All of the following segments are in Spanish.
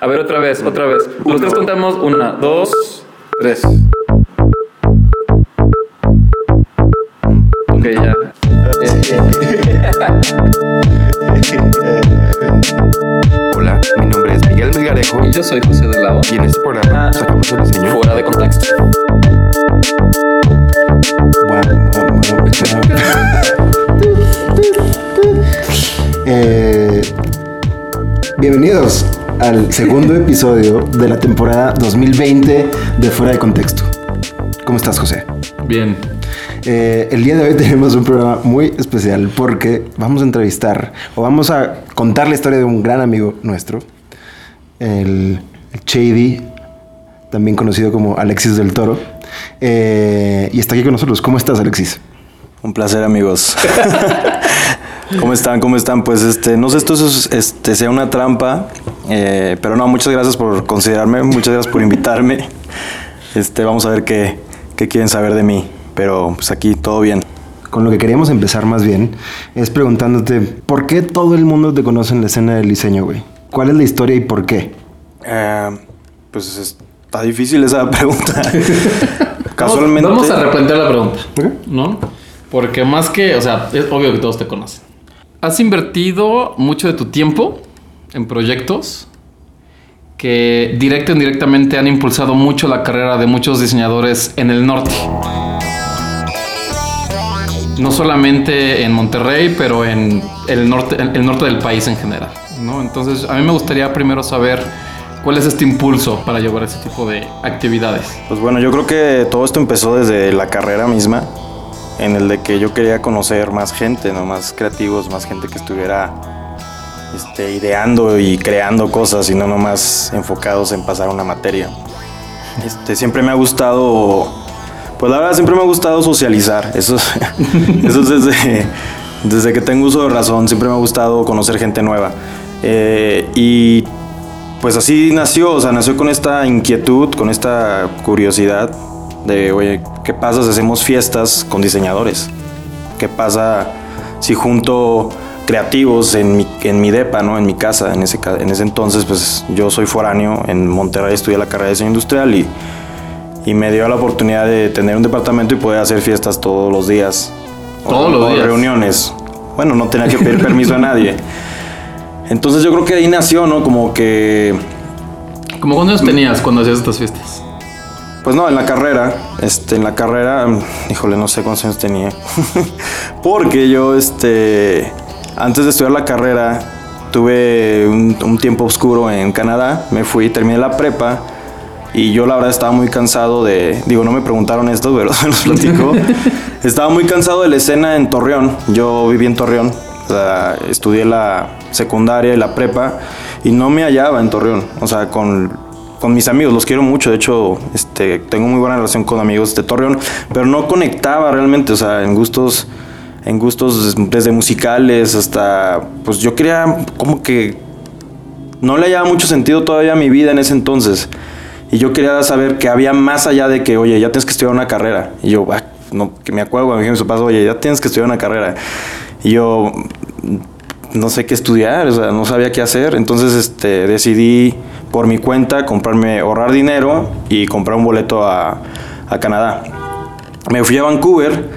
A ver, otra vez, otra vez. Los tres contamos. Una, dos, tres. Ok, ya. Hola, mi nombre es Miguel Melgarejo Y yo soy José de Lao. y en este programa sacamos el diseño. Fuera de contexto. Eh, bienvenidos al segundo episodio de la temporada 2020 de Fuera de Contexto. ¿Cómo estás, José? Bien. Eh, el día de hoy tenemos un programa muy especial porque vamos a entrevistar o vamos a contar la historia de un gran amigo nuestro, el, el Shady, también conocido como Alexis del Toro. Eh, y está aquí con nosotros. ¿Cómo estás, Alexis? Un placer, amigos. ¿Cómo están? ¿Cómo están? Pues este, no sé esto es, este, sea una trampa, eh, pero no, muchas gracias por considerarme, muchas gracias por invitarme. Este, vamos a ver qué, qué quieren saber de mí, pero pues aquí todo bien. Con lo que queríamos empezar más bien es preguntándote, ¿por qué todo el mundo te conoce en la escena del diseño, güey? ¿Cuál es la historia y por qué? Eh, pues está difícil esa pregunta. Casualmente. Vamos, vamos a replantear la pregunta, ¿no? Porque más que, o sea, es obvio que todos te conocen. Has invertido mucho de tu tiempo en proyectos que directo o indirectamente han impulsado mucho la carrera de muchos diseñadores en el norte. No solamente en Monterrey, pero en el norte, el norte del país en general. ¿no? Entonces, a mí me gustaría primero saber cuál es este impulso para llevar ese tipo de actividades. Pues bueno, yo creo que todo esto empezó desde la carrera misma, en el de que yo quería conocer más gente, ¿no? más creativos, más gente que estuviera este, ideando y creando cosas y no nomás enfocados en pasar una materia. Este, siempre me ha gustado, pues la verdad siempre me ha gustado socializar, eso, es- eso es desde, desde que tengo uso de razón, siempre me ha gustado conocer gente nueva. Eh, y pues así nació, o sea, nació con esta inquietud, con esta curiosidad de, oye, ¿qué pasa si hacemos fiestas con diseñadores? ¿Qué pasa si junto creativos en mi, en mi depa, ¿no? En mi casa, en ese, en ese entonces, pues yo soy foráneo, en Monterrey estudié la carrera de diseño industrial y, y me dio la oportunidad de tener un departamento y poder hacer fiestas todos los días. Todos los o días. Reuniones. Bueno, no tenía que pedir permiso a nadie. Entonces yo creo que ahí nació, ¿no? Como que ¿Cómo cuántos años tenías cuando hacías estas fiestas? Pues no, en la carrera, este, en la carrera, híjole, no sé cuántos años tenía. Porque yo, este, antes de estudiar la carrera, tuve un, un tiempo oscuro en Canadá. Me fui, terminé la prepa. Y yo la verdad estaba muy cansado de, digo, no me preguntaron esto, pero se los platico. estaba muy cansado de la escena en Torreón. Yo viví en Torreón, o sea, estudié la secundaria y la prepa y no me hallaba en Torreón. O sea, con, con mis amigos, los quiero mucho. De hecho, este, tengo muy buena relación con amigos de Torreón, pero no conectaba realmente, o sea, en gustos, en gustos desde musicales hasta, pues yo quería como que no le hallaba mucho sentido todavía a mi vida en ese entonces. Y yo quería saber que había más allá de que, oye, ya tienes que estudiar una carrera. Y yo, "Ah, no, que me acuerdo me dijeron mis oye, ya tienes que estudiar una carrera. Y yo, no sé qué estudiar, o sea, no sabía qué hacer. Entonces, este, decidí por mi cuenta comprarme, ahorrar dinero y comprar un boleto a, a Canadá. Me fui a Vancouver,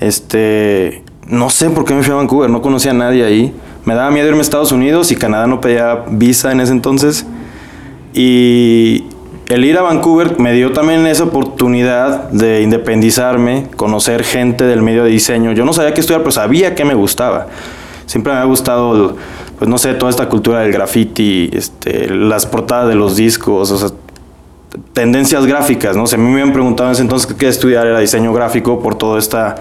este, no sé por qué me fui a Vancouver, no conocía a nadie ahí. Me daba miedo irme a Estados Unidos y Canadá no pedía visa en ese entonces. Y el ir a Vancouver me dio también esa oportunidad de independizarme, conocer gente del medio de diseño. Yo no sabía qué estudiar, pero sabía que me gustaba. Siempre me ha gustado, pues no sé, toda esta cultura del graffiti, este, las portadas de los discos, o sea, tendencias gráficas, ¿no? Si a mí me habían preguntado en ese entonces qué estudiar era diseño gráfico por todo esta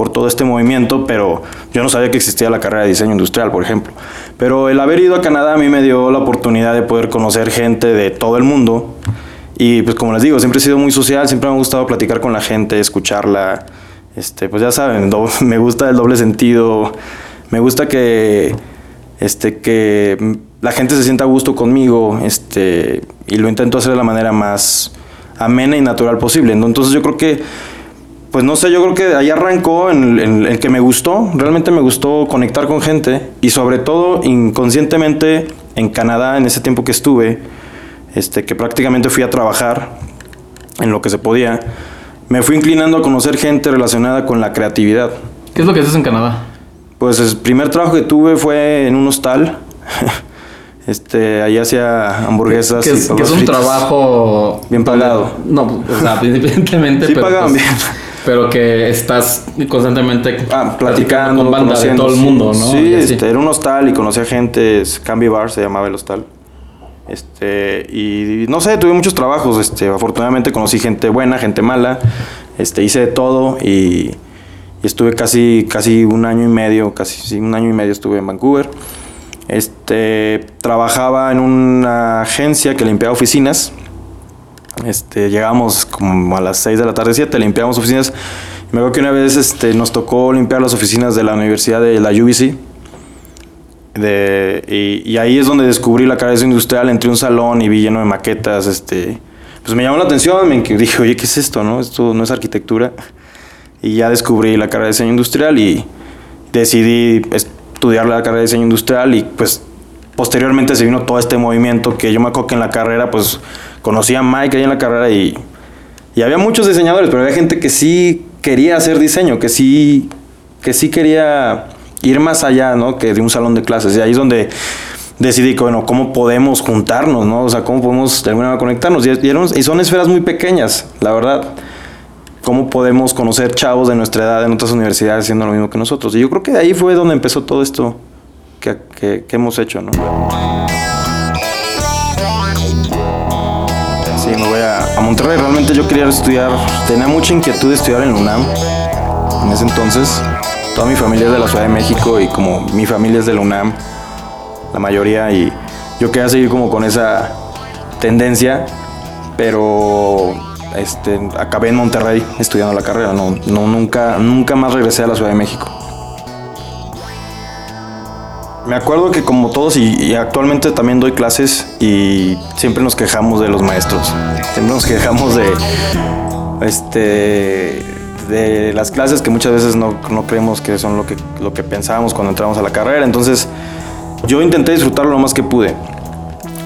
por todo este movimiento, pero yo no sabía que existía la carrera de diseño industrial, por ejemplo. Pero el haber ido a Canadá a mí me dio la oportunidad de poder conocer gente de todo el mundo. Y pues como les digo, siempre he sido muy social, siempre me ha gustado platicar con la gente, escucharla. Este, pues ya saben, me gusta el doble sentido, me gusta que este que la gente se sienta a gusto conmigo, este, y lo intento hacer de la manera más amena y natural posible. Entonces yo creo que pues no sé, yo creo que ahí arrancó en, en el que me gustó, realmente me gustó conectar con gente y sobre todo inconscientemente en Canadá, en ese tiempo que estuve, este, que prácticamente fui a trabajar en lo que se podía, me fui inclinando a conocer gente relacionada con la creatividad. ¿Qué es lo que haces en Canadá? Pues el primer trabajo que tuve fue en un hostal. Este, ahí hacía hamburguesas. Que y que es un trabajo... Bien pagado. No, o sea, evidentemente... Sí pero, pagaban pues, bien. Pero que estás constantemente Ah, platicando, con banda de todo el sí. mundo, ¿no? Sí, este, era un hostal y conocía gente, Cambi Bar se llamaba el hostal. Este, y no sé, tuve muchos trabajos, este, afortunadamente conocí gente buena, gente mala, este, hice de todo y, y estuve casi, casi un año y medio, casi sí, un año y medio estuve en Vancouver. Este, trabajaba en una agencia que limpiaba oficinas. Este, llegábamos como a las 6 de la tarde, 7, limpiábamos oficinas. Me acuerdo que una vez este, nos tocó limpiar las oficinas de la Universidad de la UBC. De, y, y ahí es donde descubrí la diseño industrial. Entré un salón y vi lleno de maquetas. Este, pues me llamó la atención. Me dije, oye, ¿qué es esto? No? Esto no es arquitectura. Y ya descubrí la carrera de diseño industrial y decidí estudiar la carrera de diseño industrial. Y pues posteriormente se vino todo este movimiento que yo me acuerdo que en la carrera, pues conocí a Mike ahí en la carrera y, y había muchos diseñadores, pero había gente que sí quería hacer diseño, que sí, que sí quería ir más allá, ¿no? Que de un salón de clases. Y ahí es donde decidí bueno, ¿cómo podemos juntarnos, ¿no? O sea, ¿cómo podemos de alguna manera conectarnos? Y, y son esferas muy pequeñas, la verdad. ¿Cómo podemos conocer chavos de nuestra edad en otras universidades haciendo lo mismo que nosotros? Y yo creo que de ahí fue donde empezó todo esto que, que- que hemos hecho, ¿no? A, Monterrey. Realmente yo quería estudiar, tenía mucha inquietud de estudiar en UNAM. En ese entonces, toda mi familia es de la Ciudad de México y como mi familia es de la UNAM, la mayoría, y yo quería seguir como con esa tendencia, pero este, acabé en Monterrey estudiando la carrera. No, no, nunca, nunca más regresé a la Ciudad de México. Me acuerdo que como todos y, actualmente también doy clases y siempre nos quejamos de los maestros. Siempre nos quejamos de este de las clases que muchas veces no, no creemos que son lo que, lo que pensábamos cuando entramos a la carrera. Entonces yo intenté disfrutarlo lo más que pude.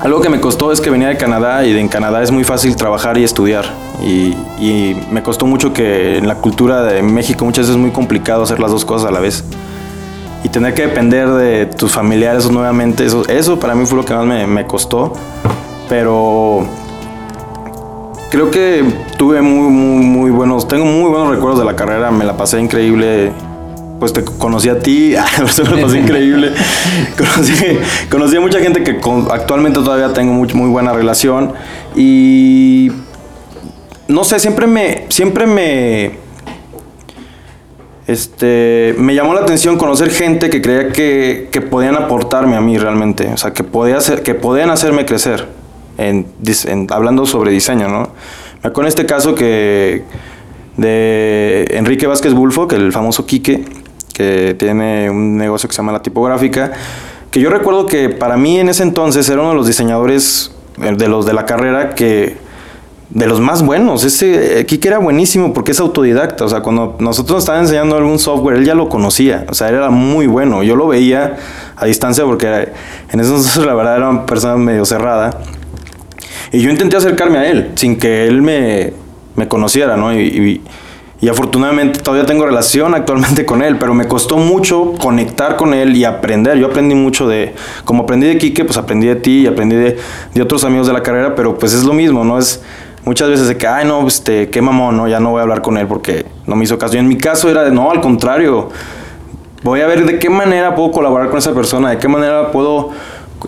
Algo que me costó es que venía de Canadá y en Canadá es muy fácil trabajar y estudiar. Y me costó mucho que en la cultura de México muchas veces es muy complicado hacer las dos cosas a la vez y tener que depender de tus familiares nuevamente, eso, eso para mí fue lo que más me, me costó. Pero creo que tuve muy, muy, muy buenos, tengo muy buenos recuerdos de la carrera, me la pasé increíble. Pues te conocí a ti, me la pasé increíble. conocí, conocí a mucha gente que con- actualmente todavía tengo muy, muy buena relación. Y no sé, siempre me, siempre me, este, me llamó la atención conocer gente que creía que, que podían aportarme a mí realmente, o sea, que, podía hacer, que podían hacerme crecer, en, en- hablando sobre diseño, ¿no? Me acuerdo en este caso que de Enrique Vázquez Bulfo, que el famoso Quique, que tiene un negocio que se llama La Tipográfica, que yo recuerdo que para mí en ese entonces era uno de los diseñadores eh, de los de la carrera que de los más buenos. Ese eh, Kike era buenísimo porque es autodidacta. O sea, cuando nosotros nos estaban enseñando algún software, él ya lo conocía. O sea, él era muy bueno. Yo lo veía a distancia porque en ese entonces la verdad era una persona medio cerrada. Y yo intenté acercarme a él sin que él me, me conociera, ¿no? Y, y- y afortunadamente todavía tengo relación actualmente con él, pero me costó mucho conectar con él y aprender. Yo aprendí mucho de, como aprendí de Quique, pues aprendí de ti y aprendí de, de otros amigos de la carrera, pero pues es lo mismo, ¿no? Es muchas veces de que, ay, no, este, qué mamón, ¿no? Ya no voy a hablar con él porque no me hizo caso. Y en mi caso era de, no, al contrario, voy a ver de qué manera puedo colaborar con esa persona, de qué manera puedo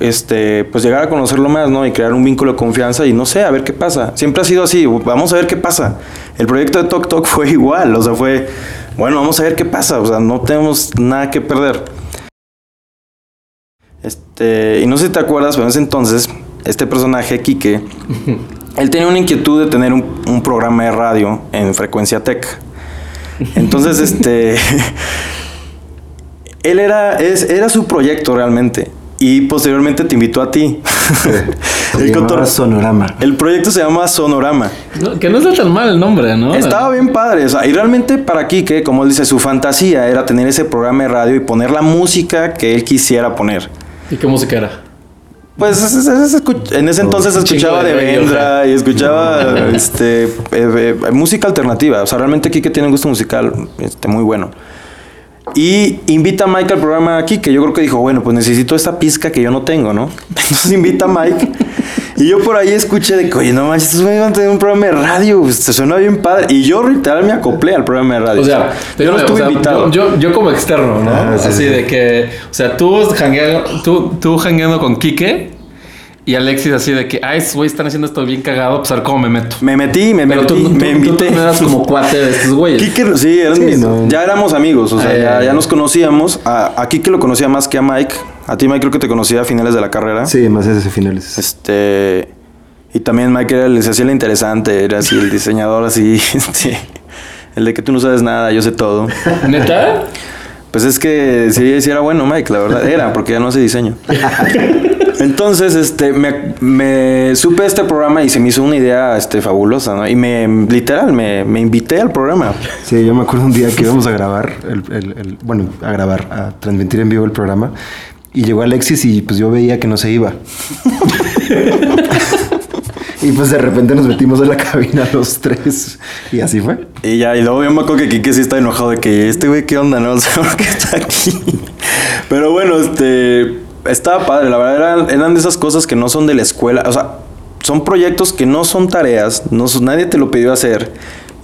este pues llegar a conocerlo más, ¿no? Y crear un vínculo de confianza y no sé, a ver qué pasa. Siempre ha sido así, vamos a ver qué pasa. El proyecto de Tok Tok fue igual, o sea, fue bueno, vamos a ver qué pasa, o sea, no tenemos nada que perder. Este, y no sé si te acuerdas, pero en ese entonces este personaje Quique él tenía una inquietud de tener un, un programa de radio en frecuencia tech. Entonces, este él era, es, era su proyecto realmente. Y posteriormente te invitó a ti. Se El cotor- Sonorama. el proyecto se llama Sonorama. No, que no está tan mal el nombre, ¿no? Estaba bien padre. O sea, y realmente para Kike, como él dice, su fantasía era tener ese programa de radio y poner la música que él quisiera poner. ¿Y qué música era? Pues es- es- es- en ese entonces un chingo escuchaba de. Vendra y escuchaba este eh, eh, música alternativa. O sea, realmente Kike tiene un gusto musical este, muy bueno. Y invita a Mike al programa aquí, que yo creo que dijo, bueno, pues necesito esta pizca que yo no tengo, ¿no? Entonces invita a Mike. Y yo por ahí escuché de que, oye, no manches, güeyes van a tener un programa de radio, pues, se suena bien padre. Y yo literal me acoplé al programa de radio. O sea, yo no o estuve sea, invitado. Yo, yo, yo como externo, ¿no? Ah, sí, Así sí. de que, o sea, tú jangueando, tú, tú jangueando con Quique y Alexis así de que, ay, estos güeyes están haciendo esto bien cagado, pues a ver cómo me meto. Me metí, me Pero metí, tú, tú- me tú- invité. tú no eras como cuate de estos güeyes. Quique, sí, eran Sí, mis- no. ya éramos amigos, o sea, Eh. ya, ya nos conocíamos. A, a Quique lo conocía más que a Mike. A ti, Mike, creo que te conocía a finales de la carrera. Sí, más ese finales. Este. Y también Mike era el, se hacía el interesante, era así el diseñador, así. este, el de que tú no sabes nada, yo sé todo. ¿Neta? Pues es que sí, sí era bueno, Mike, la verdad. Era, porque ya no hace diseño. Entonces, este, me, me supe este programa y se me hizo una idea este, fabulosa, ¿no? Y me, literal, me, me invité al programa. Sí, yo me acuerdo un día que íbamos a grabar, el, el- el- bueno, a grabar, a transmitir en vivo el programa. Y llegó Alexis y pues yo veía que no se iba. y pues de repente nos metimos en la cabina los tres. Y así fue. Y ya, y luego yo me acuerdo que Kike sí está enojado de que este güey, ¿qué onda? No O sea, ¿por qué está aquí. Pero bueno, este. Estaba padre, la verdad eran, eran de esas cosas que no son de la escuela. O sea, son proyectos que no son tareas, no son- nadie te lo pidió hacer.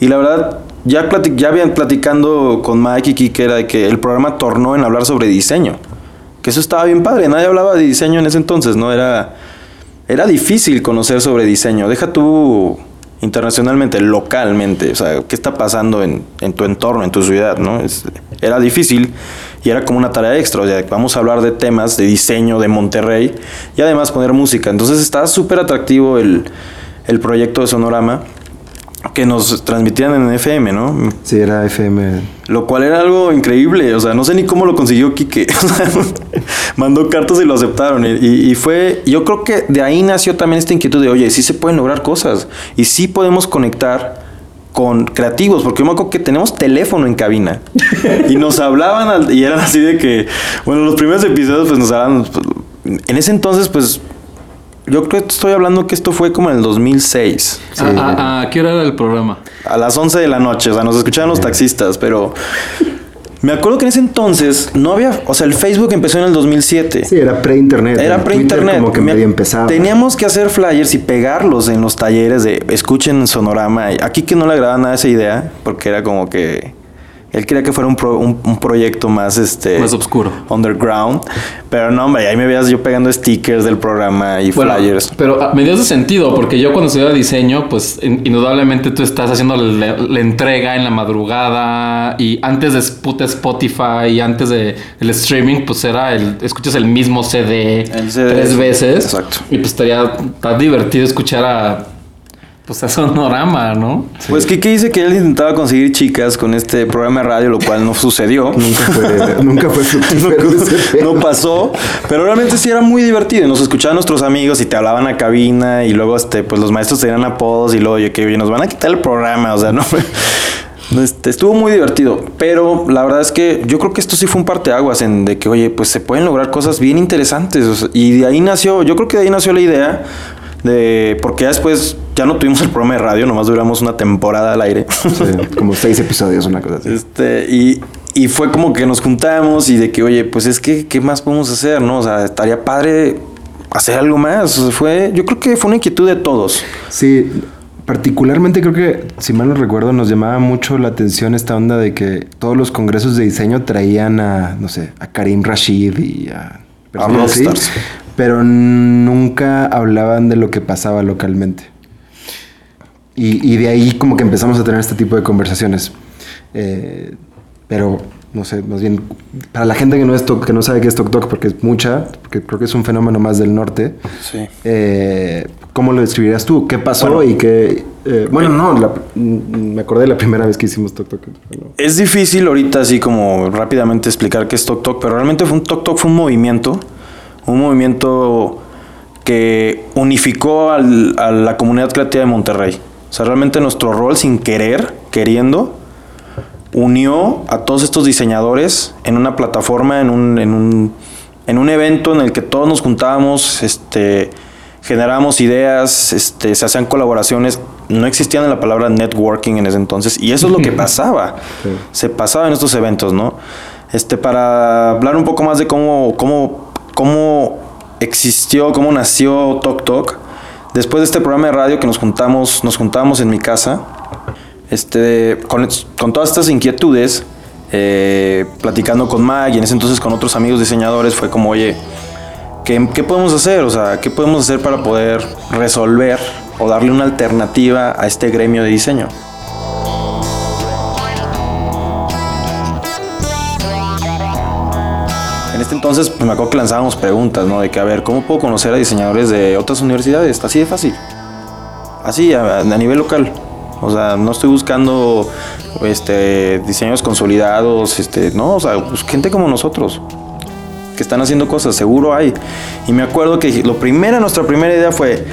Y la verdad, ya, plati- ya habían platicando con Mike y Kike era de que el programa tornó en hablar sobre diseño. Que eso estaba bien padre, nadie hablaba de diseño en ese entonces, ¿no? Era. Era difícil conocer sobre diseño. Deja tú internacionalmente, localmente. O sea, ¿qué está pasando en, en tu entorno, en tu ciudad? ¿no? Es- era difícil y era como una tarea extra. O sea, vamos a hablar de temas de diseño de Monterrey y además poner música. Entonces está súper atractivo el, el proyecto de Sonorama que nos transmitían en FM, ¿no? Sí, era FM. Lo cual era algo increíble, o sea, no sé ni cómo lo consiguió Quique. Mandó cartas y lo aceptaron. Y, y- y fue, yo creo que de ahí nació también esta inquietud de, oye, sí se pueden lograr cosas y sí podemos conectar con creativos, porque yo me acuerdo que tenemos teléfono en cabina y nos hablaban al- y eran así de que, bueno, los primeros episodios pues nos hablaban, pues, en ese entonces pues yo creo que estoy hablando que esto fue como en el 2006. ¿A, a, a qué hora era el programa? A las 11 de la noche, o sea, nos escuchaban los taxistas, pero me acuerdo que en ese entonces no había, o sea, el Facebook empezó en el 2007. Sí, era pre-internet. Era pre-internet. Como que Me- medio empezaba. Teníamos que hacer flyers y pegarlos en los talleres de escuchen Sonorama. Aquí que no le agradaba nada esa idea, porque era como que él quería que fuera un, pro- un, un proyecto más este Más oscuro. underground. Pero no, hombre, ahí me veías yo pegando stickers del programa y Bueno, flyers. pero ah, me dio ese sentido, porque yo cuando estudiaba diseño, pues in- indudablemente tú estás haciendo la, la entrega en la madrugada y antes de puta Spotify y antes de el streaming, pues era el, escuchas el mismo CD, El CD, tres veces. exacto. Y pues estaría tan divertido escuchar a, pues a Sonorama, ¿no? Pues Kike dice que él intentaba conseguir chicas con este programa de radio, lo cual no sucedió. Nunca fue, nunca fue no pasó, pero realmente sí era muy divertido. Nos escuchaban nuestros amigos y te hablaban a cabina y luego este, pues los maestros tenían apodos y luego oye, que oye, nos van a quitar el programa, o sea, no. Este, estuvo muy divertido, pero la verdad es que yo creo que esto sí fue un parteaguas en de que, oye, pues se pueden lograr cosas bien interesantes. o sea, y de ahí nació, yo creo que de ahí nació la idea de, porque ya después ya no tuvimos el programa de radio, nomás duramos una temporada al aire. Sí, como seis episodios, una cosa así. Este, y, y fue como que nos juntamos y de que, oye, pues es que, ¿qué más podemos hacer, no? O sea, estaría padre hacer algo más. O sea, fue, yo creo que fue una inquietud de todos. Sí, particularmente creo que, si mal no recuerdo, nos llamaba mucho la atención esta onda de que todos los congresos de diseño traían a, no sé, a Karim Rashid y a... rockstars. Pero nunca hablaban de lo que pasaba localmente. Y, y de ahí como que empezamos a tener este tipo de conversaciones. Eh, pero, no sé, más bien, para la gente que no, es Tok- que no sabe qué es Tok Tok, porque es mucha, porque creo que es un fenómeno más del norte, Sí. eh, ¿cómo lo describirías tú? ¿Qué pasó Bueno. y qué...? eh, bueno, no, la- me acordé de la primera vez que hicimos Tok Tok. Bueno, Es difícil ahorita así como rápidamente explicar qué es Tok Tok, pero realmente fue un Tok Tok, fue un movimiento, un movimiento que unificó al- a la comunidad creativa de Monterrey. O sea, realmente nuestro rol sin querer, queriendo, unió a todos estos diseñadores en una plataforma, en un, en un en un evento en el que todos nos juntábamos, este, generábamos ideas, este, se hacían colaboraciones. No existía la palabra networking en ese entonces y eso es lo que pasaba. Se pasaba en estos eventos, ¿no? Este, para hablar un poco más de cómo, cómo, cómo existió, cómo nació Tok Tok. Después de este programa de radio que nos juntamos, nos juntamos en mi casa, este, con, con todas estas inquietudes, eh, platicando con Mag y en ese entonces con otros amigos diseñadores, fue como, oye, ¿qué, ¿qué, podemos hacer? O sea, ¿qué podemos hacer para poder resolver o darle una alternativa a este gremio de diseño? Este entonces pues, me acuerdo que lanzábamos preguntas, ¿no? De que, a ver, ¿cómo puedo conocer a diseñadores de otras universidades? Así de fácil. Así, a, nivel local. O sea, no estoy buscando este, diseños consolidados, este, no, o sea, pues, gente como nosotros que están haciendo cosas, seguro hay. Y me acuerdo que lo primera, nuestra primera idea fue,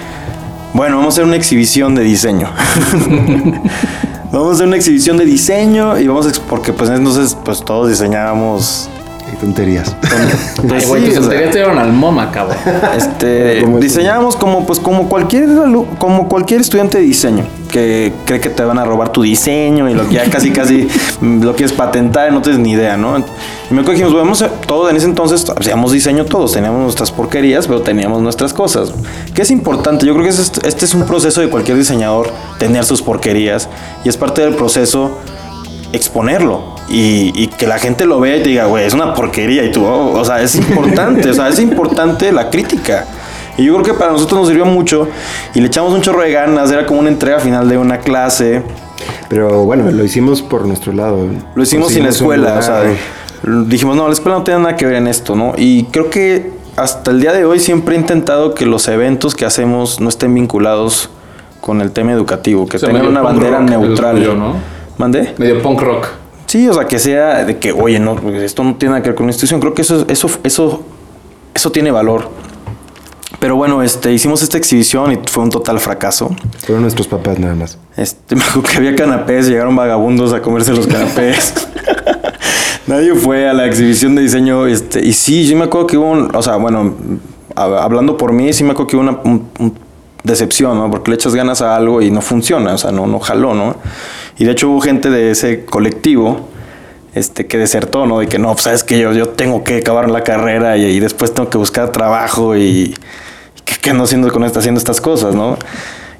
bueno, vamos a hacer una exhibición de diseño. vamos a hacer una exhibición de diseño y vamos a, porque pues entonces pues todos diseñábamos tonterías. Ay, güey, tus tonterías te dieron al MoMA, cabrón. Este, diseñábamos como pues como cualquier como cualquier estudiante de diseño que cree que te van a robar tu diseño y lo que ya casi casi lo quieres patentar y no tienes ni idea, ¿no? Y me acuerdo que dijimos, vamos todo en ese entonces hacíamos diseño todos, teníamos nuestras porquerías, pero teníamos nuestras cosas. Que es importante, yo creo que este, este es un proceso de cualquier diseñador tener sus porquerías y es parte del proceso exponerlo y, que la gente lo vea y te diga, güey, es una porquería y tú, oh", o sea, es importante, o sea, es importante la crítica. Y yo creo que para nosotros nos sirvió mucho y le echamos un chorro de ganas, era como una entrega final de una clase. Pero bueno, lo hicimos por nuestro lado. Lo hicimos sin la escuela, o sea, dijimos, no, la escuela no tiene nada que ver en esto, ¿no? Y creo que hasta el día de hoy siempre he intentado que los eventos que hacemos no estén vinculados con el tema educativo, que tengan una bandera neutral. ¿no? ¿Mandé? Medio punk rock. Sí, o sea, que sea de que, oye, no, esto no tiene nada que ver con la institución. Creo que eso, eso, eso, eso tiene valor. Pero bueno, este, hicimos esta exhibición y fue un total fracaso. Fueron nuestros papás nada más. Este, me acuerdo que había canapés, llegaron vagabundos a comerse los canapés. Nadie fue a la exhibición de diseño. Este, y sí, yo me acuerdo que hubo un, o sea, bueno, hablando por mí, sí me acuerdo que hubo una decepción, ¿no? Porque le echas ganas a algo y no funciona, o sea, no, no jaló, ¿no? Y de hecho hubo gente de ese colectivo este, que desertó, ¿no? De que no, pues sabes que yo, yo tengo que acabar la carrera y, después tengo que buscar trabajo y, ¿qué, ando haciendo con esta, haciendo estas cosas, ¿no?